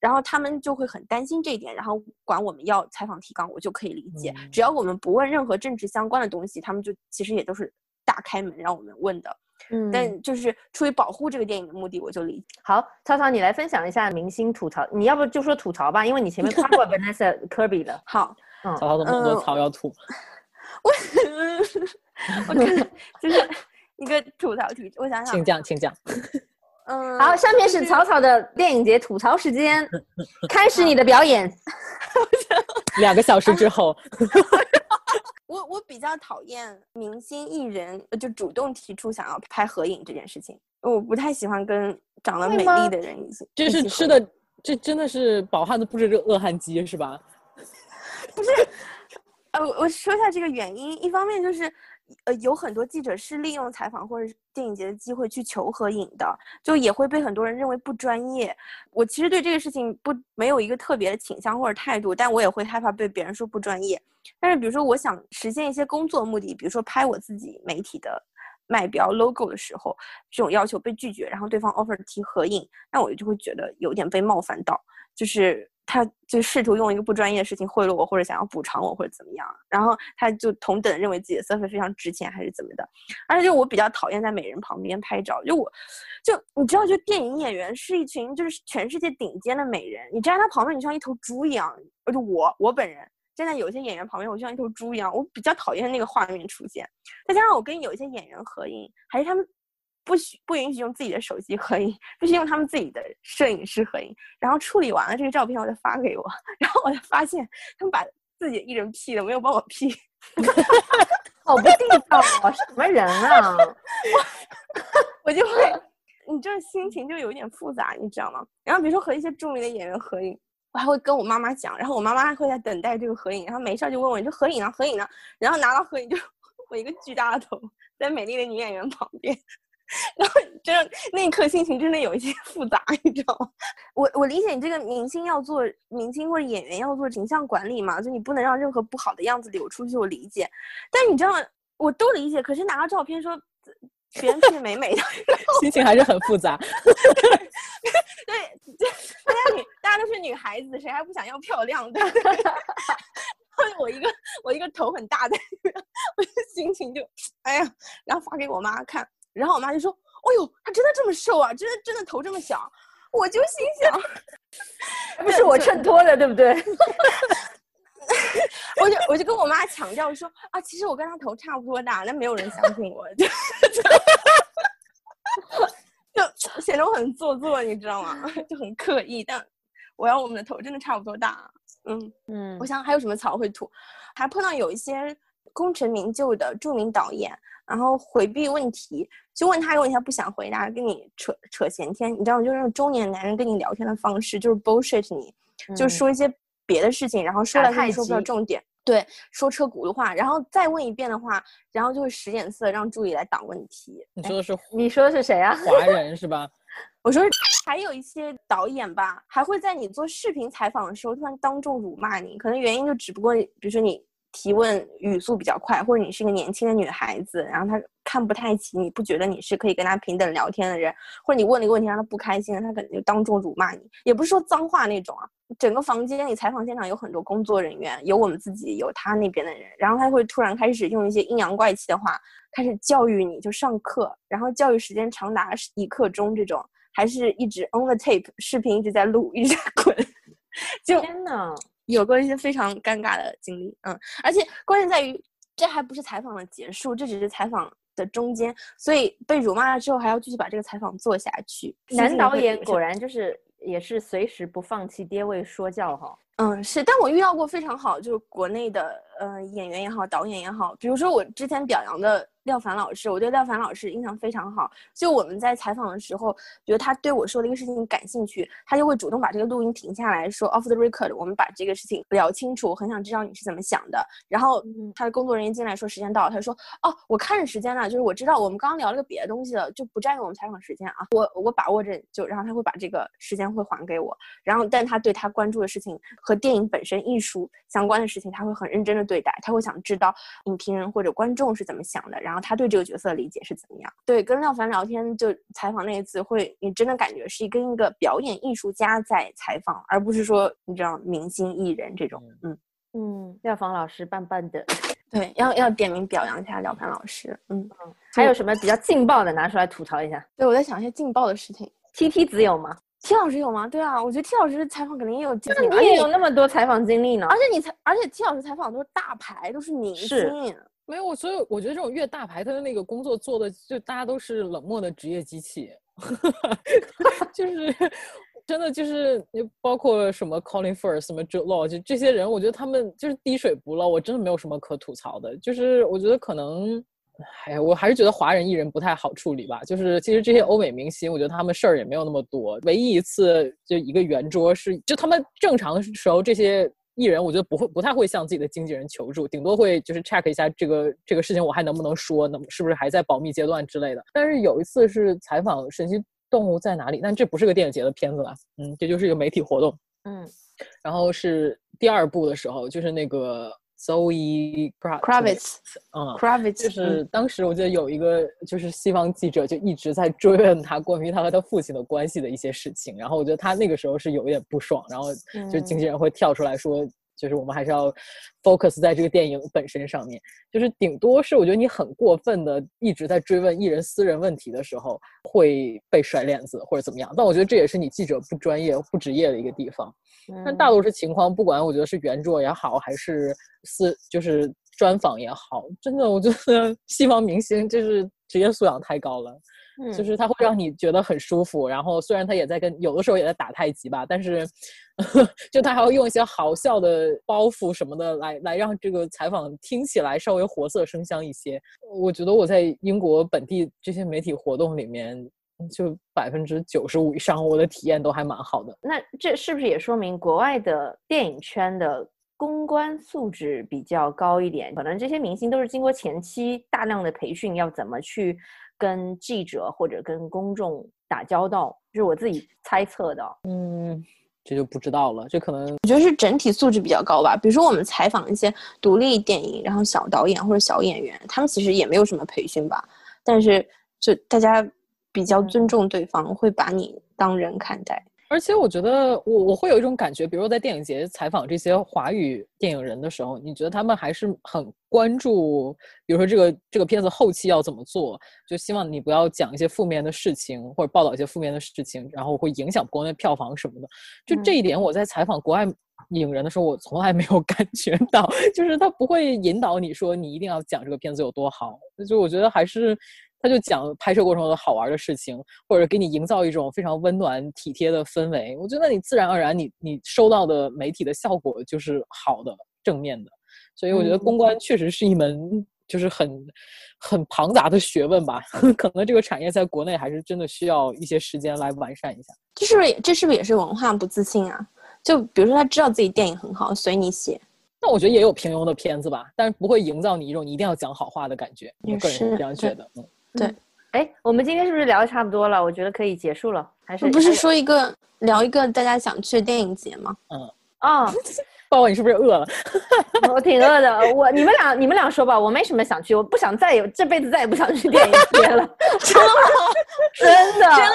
然后他们就会很担心这一点，然后管我们要采访提纲，我就可以理解。嗯只要我们不问任何政治相关的东西，他们就其实也都是大开门让我们问的。嗯但就是出于保护这个电影的目的，我就理解。好，曹操，你来分享一下明星吐槽，你要不就说吐槽吧，因为你前面夸过 Vanessa Kirby 了。好，嗯曹操的么多嗯槽要吐，我看就是一个吐槽题，我想想请，讲，请讲。嗯，好，下面是就是草草的电影节吐槽时间，开始你的表演。两个小时之后，我我比较讨厌明星艺人呃就主动提出想要拍合影这件事情，我不太喜欢跟长得美丽的人一起。这是吃的，这真的是饱汉子不知这饿汉饥是吧？不是呃，我我说一下这个原因，一方面就是，呃，有很多记者是利用采访或者电影节的机会去求合影的，就也会被很多人认为不专业。我其实对这个事情不没有一个特别的倾向或者态度，但我也会害怕被别人说不专业。但是比如说，我想实现一些工作目的，比如说拍我自己媒体的卖标 logo 的时候，这种要求被拒绝，然后对方 offer 提合影，那我就会觉得有点被冒犯到，就是他就试图用一个不专业的事情贿赂我，或者想要补偿我，或者怎么样，然后他就同等认为自己的 surface 非常值钱，还是怎么的。而且就我比较讨厌在美人旁边拍照，就我就你知道，就电影演员是一群就是全世界顶尖的美人，你站在他旁边，你像一头猪一样。而且我我本人站在有些演员旁边，我就像一头猪一样，我比较讨厌那个画面出现。再加上我跟有一些演员合影，还是他们不许不允许用自己的手机合影，必须用他们自己的摄影师合影。然后处理完了这个照片，我再发给我，然后我就发现他们把自己一人 P 的，没有帮我 P。好不地道啊，什么人啊？我就会，你这心情就有一点复杂，你知道吗？然后比如说和一些著名的演员合影，我还会跟我妈妈讲，然后我妈妈还会在等待这个合影，然后没事儿就问我你这合影呢？合影呢？然后拿到合影就我一个巨大的头在美丽的女演员旁边。然后真的那一刻心情真的有一些 复杂，你知道吗？我我理解你这个明星要做明星或者演员要做形象管理嘛，就你不能让任何不好的样子流出去，我理解。但你知道，我都理解。可是拿个照片说别人的美美的，心情还是很复杂。对，就大家女大家都是女孩子，谁还不想要漂亮，对不对？然后我一个我一个头很大的，我的心情就哎呀，然后发给我妈看，然后我妈就说：“哦呦，他真的这么瘦啊？真的真的头这么小？”我就心想，不是我衬托的，对不对？我就我就跟我妈强调说啊，其实我跟他头差不多大，但没有人相信我，就就就显得我很做作，你知道吗？就很刻意，但我要我们的头真的差不多大。嗯，嗯我想还有什么草会吐？还碰到有一些功成名就的著名导演，然后回避问题，就问他一个问题，他不想回答，跟你扯扯闲天，你知道吗？就是那种中年男人跟你聊天的方式，就是 bullshit 你，就嗯说一些别的事情，然后说打太来说去说不到重点。对，说车轱辘话，然后再问一遍的话，然后就会使眼色让助理来挡问题。你说的是你说的是谁啊？华人是吧？我说还有一些导演吧，还会在你做视频采访的时候突然当众辱骂你，可能原因就只不过，比如说你提问语速比较快，或者你是一个年轻的女孩子，然后他看不太起你，不觉得你是可以跟他平等聊天的人，或者你问了一个问题让他不开心了，他可能就当众辱骂你，也不是说脏话那种啊。整个房间里采访现场有很多工作人员，有我们自己，有他那边的人，然后他会突然开始用一些阴阳怪气的话开始教育你，就上课，然后教育时间长达一刻钟这种。还是一直 on the tape，视频一直在录，一直在 滚，就天呐，有过一些非常尴尬的经历，嗯，而且关键在于，这还不是采访的结束，这只是采访的中间，所以被辱骂了之后还要继续把这个采访做下去。男导演果然就是也是随时不放弃爹位说教哈。嗯，是，但我遇到过非常好，就是国内的呃演员也好，导演也好，比如说我之前表扬的。廖凡老师，我对廖凡老师印象非常好。就我们在采访的时候，觉得他对我说的一个事情感兴趣，他就会主动把这个录音停下来说 “off the record”，我们把这个事情聊清楚。我很想知道你是怎么想的。然后他的工作人员进来说时间到了，他说：“哦，我看着时间呢，就是我知道我们刚刚聊了个别的东西了，就不占用我们采访时间啊。我我把握着，就然后他会把这个时间会还给我。然后，但他对他关注的事情和电影本身艺术相关的事情，他会很认真的对待。他会想知道影评人或者观众是怎么想的。然后他对这个角色。理解是怎么样？对，跟廖凡聊天就采访那一次，会你真的感觉是跟一个表演艺术家在采访，而不是说你知道明星艺人这种。嗯嗯，廖凡老师棒棒的。对，要要点名表扬一下廖凡老师。嗯嗯，还有什么比较劲爆的拿出来吐槽一下？对，我在想一些劲爆的事情。T T 子有吗？T 老师有吗？对啊，我觉得 T 老师采访肯定也有经历，你也有那么多采访经历呢。而且你采，而且 T 老师采访都是大牌，都是明星。没有我，所以我觉得这种越大牌，他的那个工作做的就大家都是冷漠的职业机器，就是真的就是包括什么 Colin Firth、什么 Jude Law，就这些人，我觉得他们就是滴水不漏，我真的没有什么可吐槽的。就是我觉得可能，哎呀，我还是觉得华人艺人不太好处理吧。就是其实这些欧美明星，我觉得他们事儿也没有那么多，唯一一次就一个圆桌是，就他们正常时候这些。艺人我觉得不会不太会向自己的经纪人求助，顶多会就是 check 一下这个这个事情我还能不能说，能是不是还在保密阶段之类的。但是有一次是采访《神奇动物在哪里》，但这不是个电影节的片子了，嗯，这就是一个媒体活动，嗯。然后是第二部的时候，就是那个。Zoe Kravitz，嗯，Kravitz，就是当时我记得有一个就是西方记者就一直在追问他关于他和他父亲的关系的一些事情，然后我觉得他那个时候是有一点不爽，然后就经纪人会跳出来说。就是我们还是要 focus 在这个电影本身上面，就是顶多是我觉得你很过分的一直在追问艺人私人问题的时候会被甩脸子或者怎么样，但我觉得这也是你记者不专业不职业的一个地方。但大多数情况，不管我觉得是原著也好，还是私就是专访也好，真的我觉得 西方明星就是职业素养太高了。就是他会让你觉得很舒服，然后虽然他也在跟有的时候也在打太极吧，但是 就他还要用一些好笑的包袱什么的来来让这个采访听起来稍微活色生香一些。我觉得我在英国本地这些媒体活动里面，就百分之九十五以上我的体验都还蛮好的。那这是不是也说明国外的电影圈的公关素质比较高一点？可能这些明星都是经过前期大量的培训，要怎么去。跟记者或者跟公众打交道，这是我自己猜测的。嗯，这就不知道了。这可能我觉得是整体素质比较高吧。比如说我们采访一些独立电影，然后小导演或者小演员，他们其实也没有什么培训吧。但是就大家比较尊重对方，会把你当人看待。而且我觉得我我会有一种感觉，比如说在电影节采访这些华语电影人的时候，你觉得他们还是很关注，比如说这个这个片子后期要怎么做，就希望你不要讲一些负面的事情或者报道一些负面的事情，然后会影响国内票房什么的。就这一点，我在采访国外影人的时候，我从来没有 感觉到，就是他不会引导你说你一定要讲这个片子有多好。就我觉得还是。他就讲拍摄过程中的好玩的事情，或者给你营造一种非常温暖体贴的氛围。我觉得你自然而然，你你收到的媒体的效果就是好的、正面的。所以我觉得公关确实是一门就是很很庞杂的学问吧。可能这个产业在国内还是真的需要一些时间来完善一下。这是不是这是不是也是文化不自信啊？就比如说他知道自己电影很好，随你写。那我觉得也有平庸的片子吧，但是不会营造你一种你一定要讲好话的感觉。我个人是是这样觉得。嗯，哎，我们今天是不是聊的差不多了？我觉得可以结束了，还是不是说一个聊一个大家想去的电影节吗？嗯，哦？抱抱，你是不是饿了？我挺饿的。我你们俩你们俩说吧，我没什么想去，我不想再有这辈子再也不想去电影节了，真的吗？真的。真的？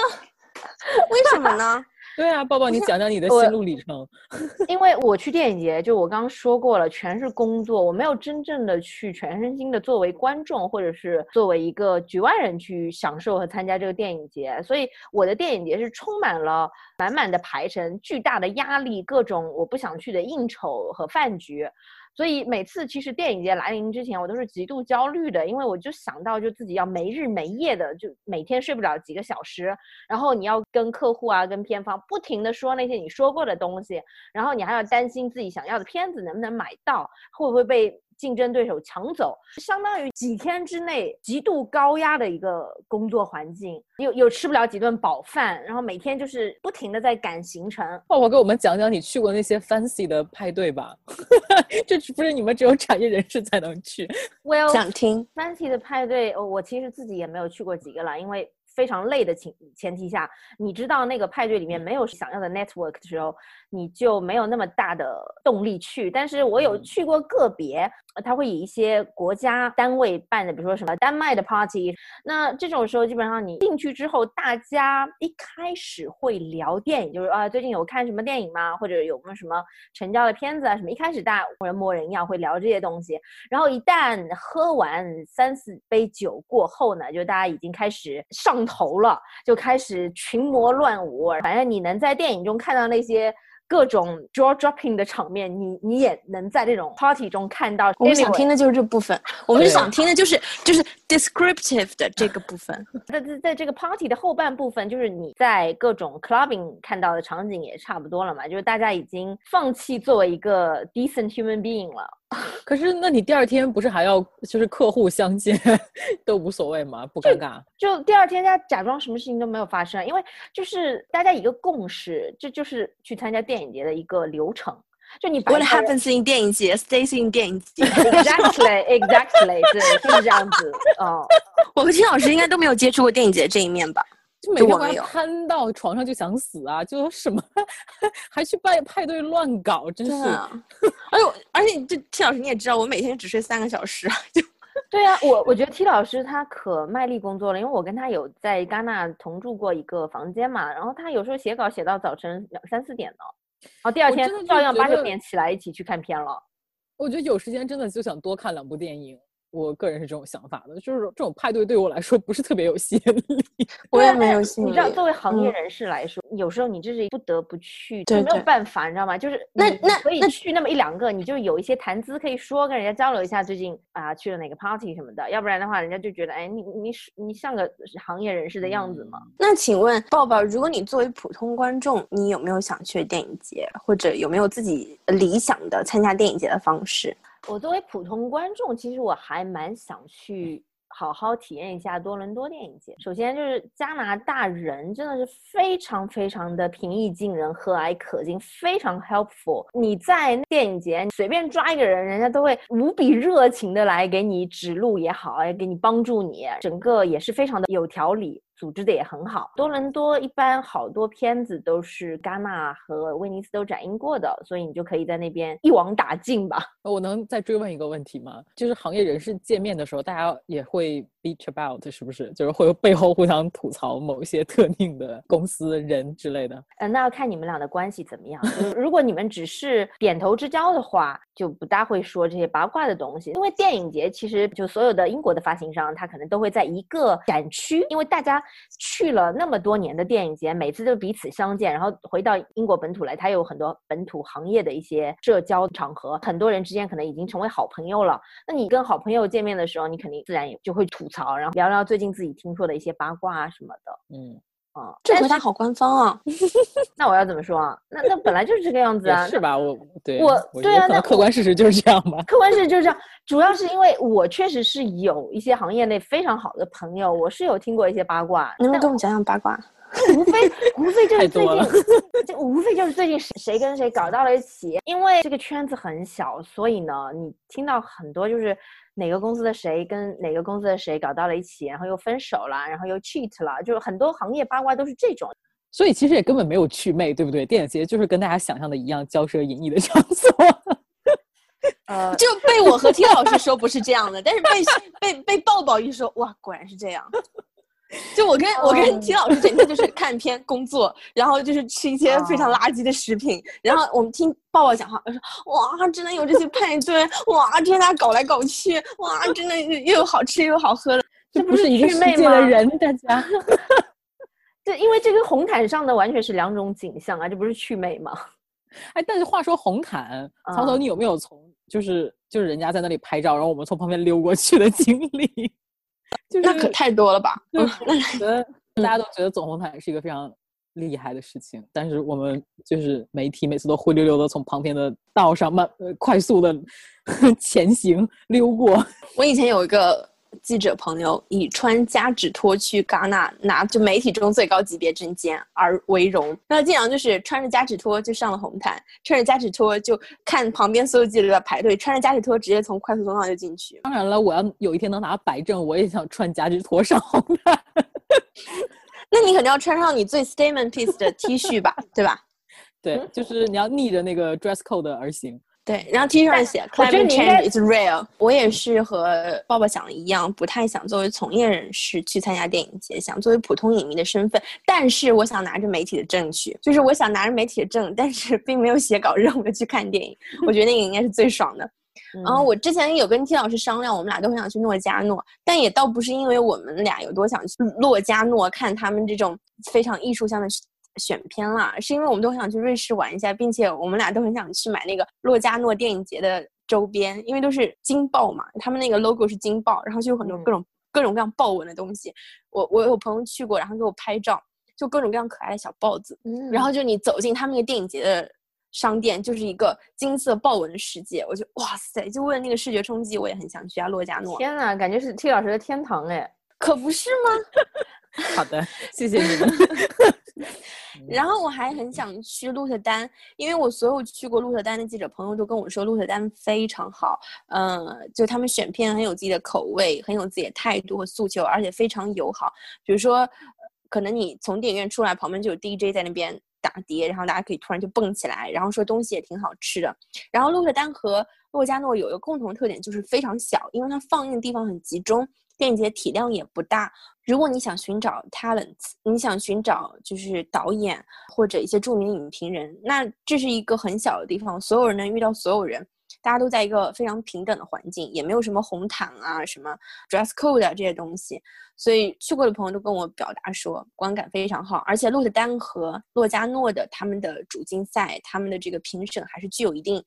为什么呢？对啊，抱抱，你讲讲你的心路历程。因为我去电影节，就我刚刚说过了，全是工作，我没有真正的去全身心的作为观众，或者是作为一个局外人去享受和参加这个电影节，所以我的电影节是充满了满满的排程、巨大的压力、各种我不想去的应酬和饭局。所以每次其实电影节来临之前，我都是极度焦虑的，因为我就想到就自己要没日没夜的，就每天睡不了几个小时，然后你要跟客户啊、跟片方不停的说那些你说过的东西，然后你还要担心自己想要的片子能不能买到，会不会被竞争对手抢走，相当于几天之内极度高压的一个工作环境，又又吃不了几顿饱饭，然后每天就是不停的在赶行程，泡泡，给我们讲讲你去过那些 fancy 的派对吧？这不是你们只有产业人士才能去。Well，想听？fancy 的派对，哦我其实自己也没有去过几个了，因为非常累的情前提下，你知道那个派对里面没有想要的 network 的时候，你就没有那么大的动力去。但是我有嗯去过个别，呃他会以一些国家单位办的，比如说什么丹麦的 party，那这种时候基本上你进去之后，大家一开始会聊电影，就是啊最近有看什么电影吗？或者有没有什么成交的片子啊什么？一开始大家人模人样会聊这些东西，然后一旦喝完三四杯酒过后呢，就大家已经开始上头了，就开始群魔乱舞。反正你能在电影中看到那些各种 jaw dropping 的场面，你你也能在这种 party 中看到。我们想听的就是这部分，我们想听的就是就是 descriptive 的这个部分。在在在这个 party 的后半部分，就是你在各种 clubbing 看到的场景也差不多了嘛，就是大家已经放弃作为一个 decent human being 了。可是，那你第二天不是还要就是客户相见，都无所谓吗？不尴尬？就第二天，大家假装什么事情都没有发生，因为就是大家一个共识，这就是去参加电影节的一个流程。就你 What happens in 电影节，stays in 电影节。exactly exactly 对，就是这样子。哦，我和金老师应该都没有接触过电影节这一面吧？就每天晚上瘫到床上就想死啊！就什么 还去派派对乱搞，真是。啊。而且而且这 T 老师你也知道，我每天只睡三个小时，就对啊，我我觉得 T 老师他可卖力工作了，因为我跟他有在戛纳同住过一个房间嘛，然后他有时候写稿写到早晨两三四点呢，然后第二天真的照样八九点起来一起去看片了。我觉得有时间真的就想多看两部电影。我个人是这种想法的，就是这种派对对我来说不是特别有吸引力。我也没有吸引力你知道，作为行业嗯人士来说，有时候你这是不得不去，没有办法，你知道吗？就是那你你可以那那去那么一两个，你就有一些谈资可以说，跟人家交流一下最近啊去了哪个 party 什么的，要不然的话，人家就觉得哎，你你是你像个行业人士的样子嘛。那请问抱抱，如果你作为普通观众，你有没有想去电影节，或者有没有自己理想的参加电影节的方式？我作为普通观众，其实我还蛮想去好好体验一下多伦多电影节。首先就是加拿大人真的是非常非常的平易近人、和蔼可亲，非常 helpful。你在电影节随便抓一个人，人家都会无比热情的来给你指路也好，哎，给你帮助你，整个也是非常的有条理。组织的也很好。多伦多一般好多片子都是戛纳和威尼斯都展映过的，所以你就可以在那边一网打尽吧。我能再追问一个问题吗？就是行业人士见面的时候，大家也会 bitch about 是不是？就是会背后互相吐槽某一些特定的公司人之类的。嗯，那要看你们俩的关系怎么样。如果你们只是点头之交的话，就不大会说这些八卦的东西。因为电影节其实就所有的英国的发行商，他可能都会在一个展区，因为大家去了那么多年的电影节，每次都彼此相见，然后回到英国本土来，他有很多本土行业的一些社交场合，很多人之间可能已经成为好朋友了。那你跟好朋友见面的时候，你肯定自然也就会吐槽，然后聊聊最近自己听说的一些八卦啊什么的。嗯，这回答好官方啊！那我要怎么说啊？那那本来就是这个样子啊。是吧？我对我我对啊那客观事实就是这样吧。客观事实就是这样，主要是因为我确实是有一些行业内非常好的朋友，我是有听过一些八卦，能不能跟我们讲讲八卦？无非 无非就是最近，就无非非就是最近谁谁跟谁搞到了一起，因为这个圈子很小，所以呢，你听到很多就是哪个公司的谁跟哪个公司的谁搞到了一起，然后又分手了，然后又 cheat 了，就是很多行业八卦都是这种。所以其实也根本没有祛魅，对不对？电影节就是跟大家想象的一样，骄奢淫逸的场所。呃，就被我和 T 老师说不是这样的，但是被被被抱抱一说，哇，果然是这样。就我跟我跟 T 老师整天就是看片、工作，然后就是吃一些非常垃圾的食品，然后我们听抱抱讲话，我说哇，真的有这些派对，哇，这大家搞来搞去，哇，真的又有好吃又好喝的，这不是一个世界的人，大家。对，因为这跟红毯上的完全是两种景象啊，这不是祛魅吗？哎，但是话说红毯，曹总，你有没有从就是就是人家在那里拍照，然后我们从旁边溜过去的经历？那可太多了吧？觉得 大家都觉得走红毯是一个非常厉害的事情，但是我们就是媒体每次都灰溜溜的从旁边的道上慢快速的 前行溜过。我以前有一个。记者朋友以穿夹趾拖去戛纳拿就媒体中最高级别证件而为荣，那经常就是穿着夹趾拖就上了红毯，穿着夹趾拖就看旁边所有记者在排队，穿着夹趾拖直接从快速通道就进去。当然了，我要有一天能拿白证，我也想穿夹趾拖上红毯。那你肯定要穿上你最 statement piece 的 T 恤吧，对吧？对，就是你要逆着那个 dress code 而行。对，然后 T 恤上写 “Climate change is real”。我也是和抱抱想的一样，不太想作为从业人士去参加电影节，想作为普通影迷的身份。但是我想拿着媒体的证去，就是我想拿着媒体的证，但是并没有写稿任务的去看电影。我觉得那个应该是最爽的。然后我之前有跟 T 老师商量，我们俩都很想去诺加诺，但也倒不是因为我们俩有多想去诺加诺看他们这种非常艺术向的。选片啦，是因为我们都很想去瑞士玩一下，并且我们俩都很想去买那个洛加诺电影节的周边，因为都是金豹嘛，他们那个 logo 是金豹，然后就有很多各种各种各样豹纹的东西。我我有朋友去过，然后给我拍照，就各种各样可爱的小豹子。然后就你走进他们那个电影节的商店，就是一个金色豹纹的世界。我就哇塞，就为了那个视觉冲击，我也很想去啊，洛加诺。天呐，感觉是 T 老师的天堂哎，可不是吗？好的，谢谢你们。然后我还很想去鹿特丹，因为我所有去过鹿特丹的记者朋友都跟我说鹿特丹非常好，嗯，就他们选片很有自己的口味，很有自己的态度和诉求，而且非常友好。比如说，可能你从电影院出来，旁边就有 DJ 在那边打碟，然后大家可以突然就蹦起来，然后说东西也挺好吃的。然后鹿特丹和洛加诺有一个共同特点，就是非常小，因为它放映的地方很集中。电影节体量也不大，如果你想寻找 talents，你想寻找就是导演或者一些著名影评人，那这是一个很小的地方，所有人能遇到所有人，大家都在一个非常平等的环境，也没有什么红毯啊、什么 dress code 啊这些东西，所以去过的朋友都跟我表达说观感非常好，而且鹿特丹和洛加诺的他们的主竞赛，他们的这个评审还是具有一定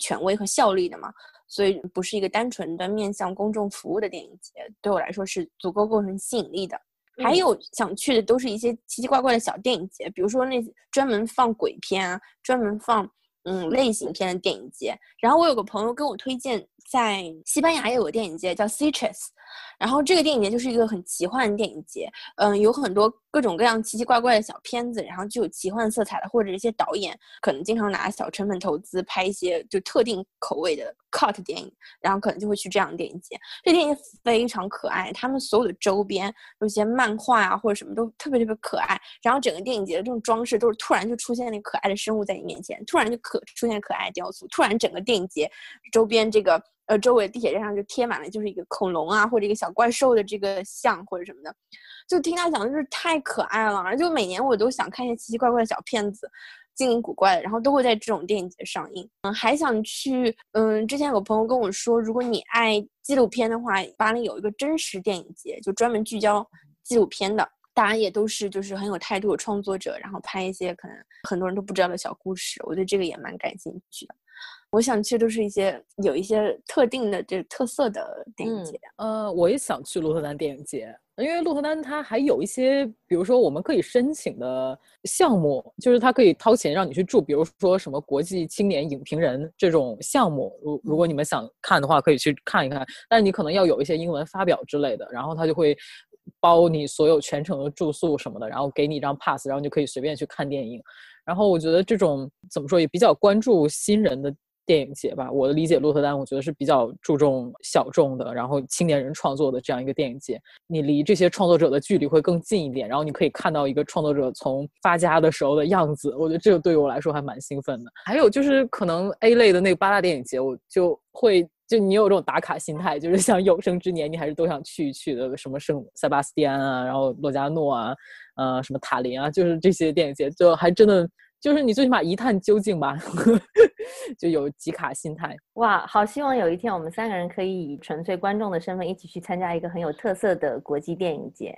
权威和效力的嘛。所以不是一个单纯的面向公众服务的电影节，对我来说是足够构成吸引力的。还有想去的都是一些奇奇怪怪的小电影节，比如说那专门放鬼片啊，专门放嗯类型片的电影节。然后我有个朋友跟我推荐，在西班牙也有个电影节叫 Citrus。然后这个电影节就是一个很奇幻的电影节，嗯，有很多各种各样奇奇怪怪的小片子，然后就有奇幻色彩的，或者一些导演可能经常拿小成本投资拍一些就特定口味的 cut 电影，然后可能就会去这样的电影节。这电影非常可爱，他们所有的周边有些漫画啊或者什么都特别特别可爱，然后整个电影节的这种装饰都是突然就出现那可爱的生物在你面前，突然就可出现可爱雕塑，突然整个电影节周边这个。呃，周围地铁站上就贴满了，就是一个恐龙啊，或者一个小怪兽的这个像或者什么的，就听他讲就是太可爱了，就每年我都想看一些奇奇怪怪的小片子，精灵古怪的，然后都会在这种电影节上映。嗯，还想去，嗯，之前有朋友跟我说，如果你爱纪录片的话，巴黎有一个真实电影节，就专门聚焦纪录片的，大家也都是就是很有态度的创作者，然后拍一些可能很多人都不知道的小故事，我对这个也蛮感兴趣的。我想去都是一些有一些特定的这特色的电影节。呃，我也想去鹿特丹电影节，因为鹿特丹它还有一些，比如说我们可以申请的项目，就是它可以掏钱让你去住，比如说什么国际青年影评人这种项目。如如果你们想看的话，可以去看一看。但是你可能要有一些英文发表之类的，然后他就会包你所有全程的住宿什么的，然后给你一张 pass，然后你就可以随便去看电影。然后我觉得这种怎么说也比较关注新人的电影节吧。我的理解，鹿特丹我觉得是比较注重小众的，然后青年人创作的这样一个电影节。你离这些创作者的距离会更近一点，然后你可以看到一个创作者从发家的时候的样子。我觉得这个对于我来说还蛮兴奋的。还有就是可能 A 类的那个八大电影节，我就会。就你有这种打卡心态，就是像有生之年，你还是都想去一去的，什么圣塞巴斯蒂安啊，然后洛迦诺啊，呃，什么塔林啊，就是这些电影节，就还真的就是你最起码一探究竟吧，就有集卡心态。哇，好希望有一天我们三个人可以以纯粹观众的身份一起去参加一个很有特色的国际电影节，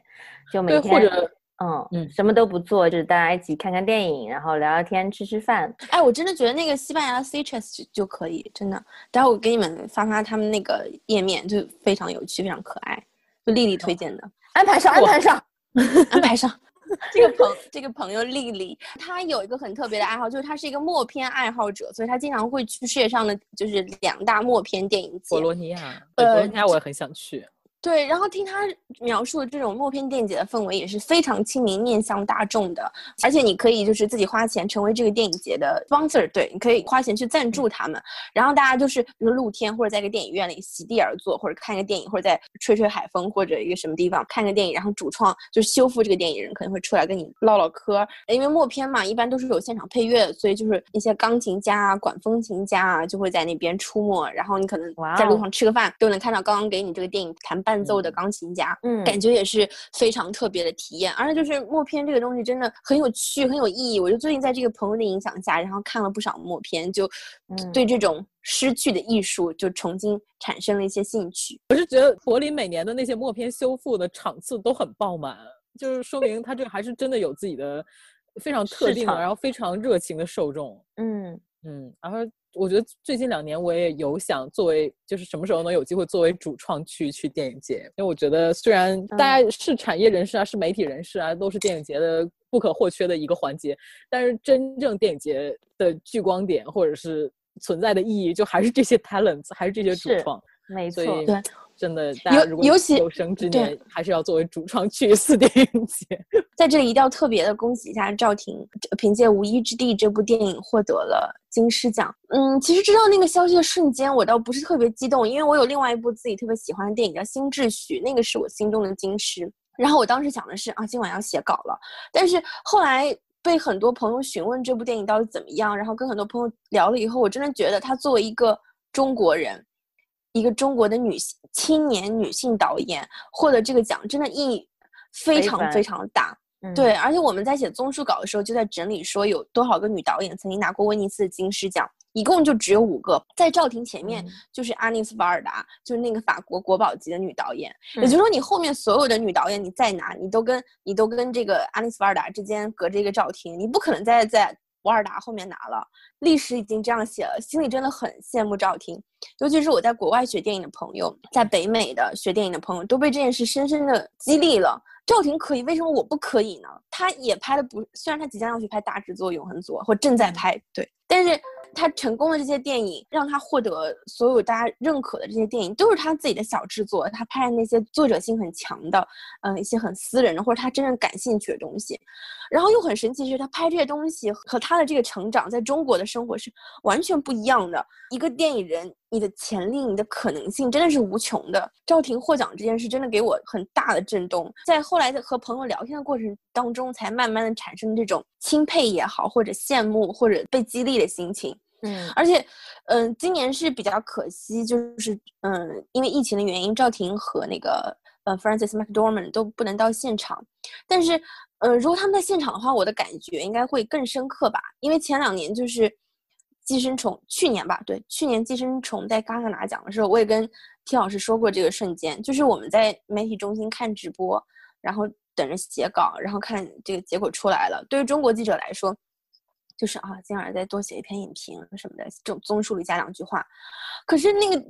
就每天或者。嗯嗯，什么都不做，就是大家一起看看电影，然后聊聊天，吃吃饭。哎，我真的觉得那个西班牙 Citrus 就可以，真的。待会我给你们发发他们那个页面，就非常有趣，非常可爱。就丽丽推荐的，安排上，安排上，安排上。这个朋这个朋友丽丽，她有一个很特别的爱好，就是她是一个默片爱好者，所以她经常会去世界上的就是两大默片电影节。博罗尼亚，博罗尼亚我也很想去。对，然后听他描述的这种默片电影节的氛围也是非常亲民、面向大众的，而且你可以就是自己花钱成为这个电影节的 sponsor，对，你可以花钱去赞助他们，然后大家就是比如露天或者在一个电影院里席地而坐，或者看一个电影，或者在吹吹海风或者一个什么地方看个电影，然后主创就是修复这个电影人可能会出来跟你唠唠嗑，因为默片嘛，一般都是有现场配乐，所以就是一些钢琴家啊、管风琴家啊就会在那边出没，然后你可能在路上吃个饭都能看到刚刚给你这个电影弹伴。伴奏的钢琴家，嗯，感觉也是非常特别的体验。而且就是默片这个东西真的很有趣，很有意义。我就最近在这个朋友的影响下，然后看了不少默片，就对这种失去的艺术就重新产生了一些兴趣。我是觉得柏林每年的那些默片修复的场次都很爆满，就是说明他这个还是真的有自己的非常特定的，然后非常热情的受众。嗯嗯，然后。我觉得最近两年我也有想作为，就是什么时候能有机会作为主创去去电影节，因为我觉得虽然大家是产业人士啊，是媒体人士啊，都是电影节的不可或缺的一个环节，但是真正电影节的聚光点或者是存在的意义，就还是这些 talents，还是这些主创，没错，对。真的，大家如果尤其有生之年，还是要作为主创去一次 电影节。在这里一定要特别的恭喜一下赵婷，凭借《无依之地》这部电影获得了金狮奖。嗯，其实知道那个消息的瞬间，我倒不是特别激动，因为我有另外一部自己特别喜欢的电影叫《新秩序》，那个是我心中的金狮。然后我当时想的是啊，今晚要写稿了。但是后来被很多朋友询问这部电影到底怎么样，然后跟很多朋友聊了以后，我真的觉得他作为一个中国人。一个中国的女性青年女性导演获得这个奖，真的意义非常非常大。对，而且我们在写综述稿的时候就在整理说有多少个女导演曾经拿过威尼斯的金狮奖，一共就只有五个。在赵婷前面就是阿尼斯·瓦尔达，就是那个法国国宝级的女导演。也就是说，你后面所有的女导演你再拿，你都跟你都跟这个阿尼斯·瓦尔达之间隔着一个赵婷，你不可能再在。瓦尔达后面拿了，历史已经这样写了，心里真的很羡慕赵婷，尤其是我在国外学电影的朋友，在北美的学电影的朋友，都被这件事深深的激励了。赵婷可以，为什么我不可以呢？她也拍的不，虽然她即将要去拍大制作《永恒族》，或正在拍，对，但是。他成功的这些电影，让他获得所有大家认可的这些电影，都是他自己的小制作。他拍的那些作者性很强的，嗯，一些很私人的，或者他真正感兴趣的东西。然后又很神奇是，他拍这些东西和他的这个成长在中国的生活是完全不一样的。一个电影人，你的潜力、你的可能性真的是无穷的。赵婷获奖这件事真的给我很大的震动，在后来的和朋友聊天的过程当中，才慢慢的产生这种钦佩也好，或者羡慕，或者被激励的心情。嗯，而且，嗯，今年是比较可惜，就是嗯，因为疫情的原因，赵婷和那个呃 Francis McDormand 都不能到现场。但是，呃，如果他们在现场的话，我的感觉应该会更深刻吧。因为前两年就是《寄生虫》，去年吧，对，去年《寄生虫》在戛纳拿奖的时候，我也跟 T 老师说过这个瞬间，就是我们在媒体中心看直播，然后等着写稿，然后看这个结果出来了。对于中国记者来说，就是啊，今晚再多写一篇影评什么的，这种综述里加两句话。可是那个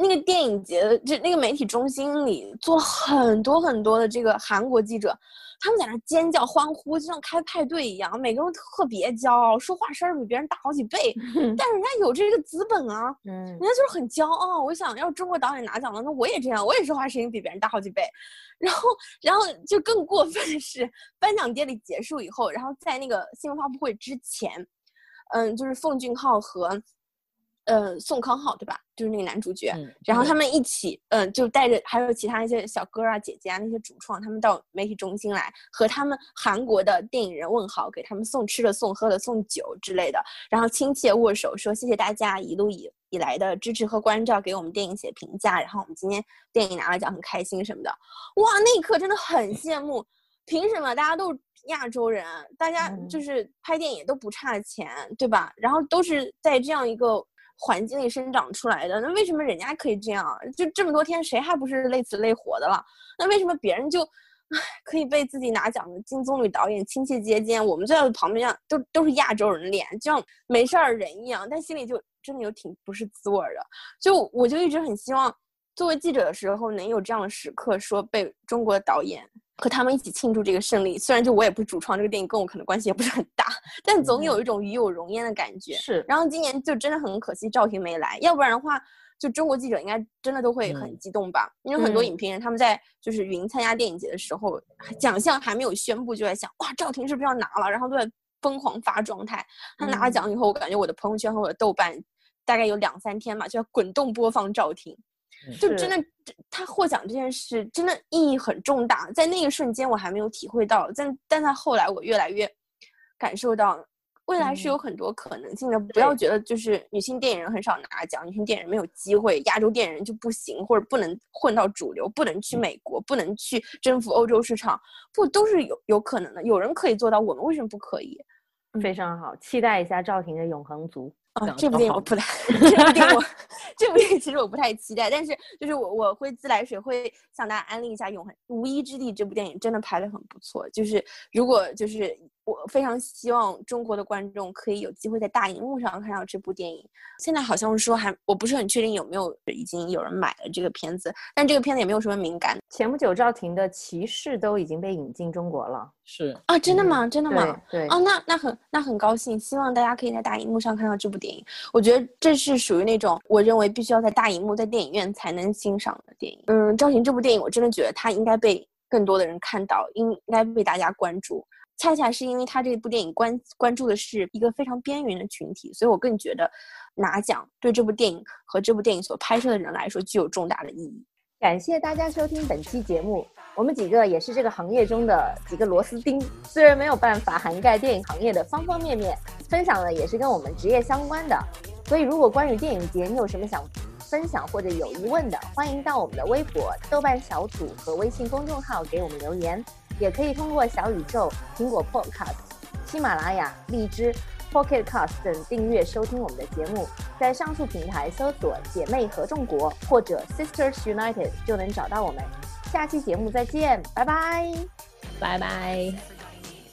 那个电影节的就那个媒体中心里坐了很多很多的这个韩国记者，他们在那尖叫欢呼，就像开派对一样，每个人特别骄傲，说话声比别人大好几倍，但是人家有这个资本啊，嗯人家就是很骄傲。我想要中国导演拿奖了，那我也这样，我也说话声音比别人大好几倍。然后，然后就更过分的是，颁奖典礼结束以后，然后在那个新闻发布会之前，嗯，就是奉俊昊和。呃，宋康昊对吧？就是那个男主角，嗯然后他们一起，嗯、就带着还有其他一些小哥啊、姐姐啊那些主创，他们到媒体中心来和他们韩国的电影人问好，给他们送吃的、送喝的、送酒之类的，然后亲切握手，说谢谢大家一路以以来的支持和关照，给我们电影写评价，然后我们今天电影拿了奖，很开心什么的。哇，那一刻真的很羡慕，凭什么大家都是亚洲人，大家嗯就是拍电影都不差钱，对吧？然后都是在这样一个环境里生长出来的，那为什么人家可以这样？就这么多天，谁还不是累死累活的了？那为什么别人就，唉，可以被自己拿奖的金棕榈导演亲切接见，我们就在旁边都都是亚洲人脸，就像没事儿人一样，但心里就真的有挺不是滋味的。就我就一直很希望，作为记者的时候能有这样的时刻，说被中国导演和他们一起庆祝这个胜利。虽然就我也不是主创，这个电影跟我可能关系也不是很大，但总有一种与有荣焉的感觉。是，然后今年就真的很可惜赵婷没来，要不然的话，就中国记者应该真的都会很嗯激动吧？因为很多嗯影评人他们在就是云参加电影节的时候，奖项还没有宣布就在想，哇，赵婷是不是要拿了？然后都在疯狂发状态。她拿了嗯奖以后，我感觉我的朋友圈和我的豆瓣大概有两三天吧，就要滚动播放赵婷。就真的，这他获奖这件事真的意义很重大，在那一瞬间我还没有体会到，但但在后来我越来越感受到，未来是有很多可能性的。不要觉得就是女性电影人很少拿奖，女性电影人没有机会，亚洲电影人就不行，或者不能混到主流，不能去美国，不能去征服欧洲市场，不都是有有可能的？有人可以做到，我们为什么不可以？非常好，期待一下赵婷的永恒族。啊讲，这部电影我不太，这部电影我这部电影其实我不太期待，但是就是我我会自来水会向大家安利一下《永恒无依之地》这部电影，真的拍的很不错。就是如果就是我非常希望中国的观众可以有机会在大荧幕上看到这部电影。现在好像说还我不是很确定有没有已经有人买了这个片子，但这个片子也没有什么敏感前不久赵婷的《骑士》都已经被引进中国了。是啊，真的嗯吗？真的吗？对对，哦，那那很那很高兴，希望大家可以在大荧幕上看到这部电影。我觉得这是属于那种我认为必须要在大荧幕、在电影院才能欣赏的电影。嗯，赵婷这部电影，我真的觉得它应该被更多的人看到，应应该被大家关注。恰恰是因为他这部电影关关注的是一个非常边缘的群体，所以我更觉得拿奖对这部电影和这部电影所拍摄的人来说具有重大的意义。感谢大家收听本期节目。我们几个也是这个行业中的几个螺丝钉，虽然没有办法涵盖电影行业的方方面面，分享的也是跟我们职业相关的。所以，如果关于电影节你有什么想分享或者有疑问的，欢迎到我们的微博、豆瓣小组和微信公众号给我们留言，也可以通过小宇宙、苹果 Podcast、喜马拉雅、荔枝。Pocket Cast 等订阅收听我们的节目，在上述平台搜索“姐妹合众国”或者 “Sisters United” 就能找到我们。下期节目再见，拜拜。拜拜。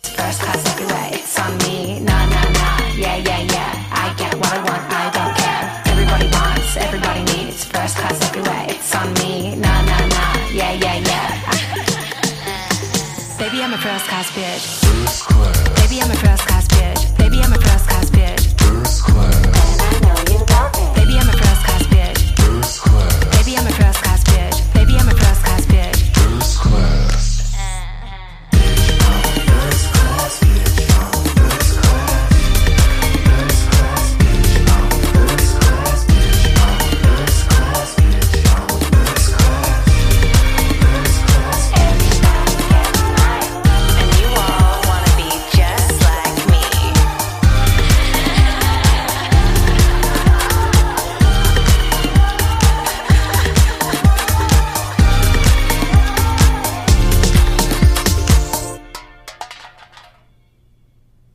First class everywhere, it's on me. Nah, nah, nah. Yeah, yeah, yeah. I get what I want, I don't care. Everybody wants, everybody needs. First class everywhere, it's on me. Nah, nah, nah. Yeah, yeah, yeah. Baby, I'm a first class bitch. First class. Baby, I'm a first class bitch. Baby, I'm a first class bitch. First class. And I know you love me. Baby, I'm a first class bitch. First class. Baby, I'm a first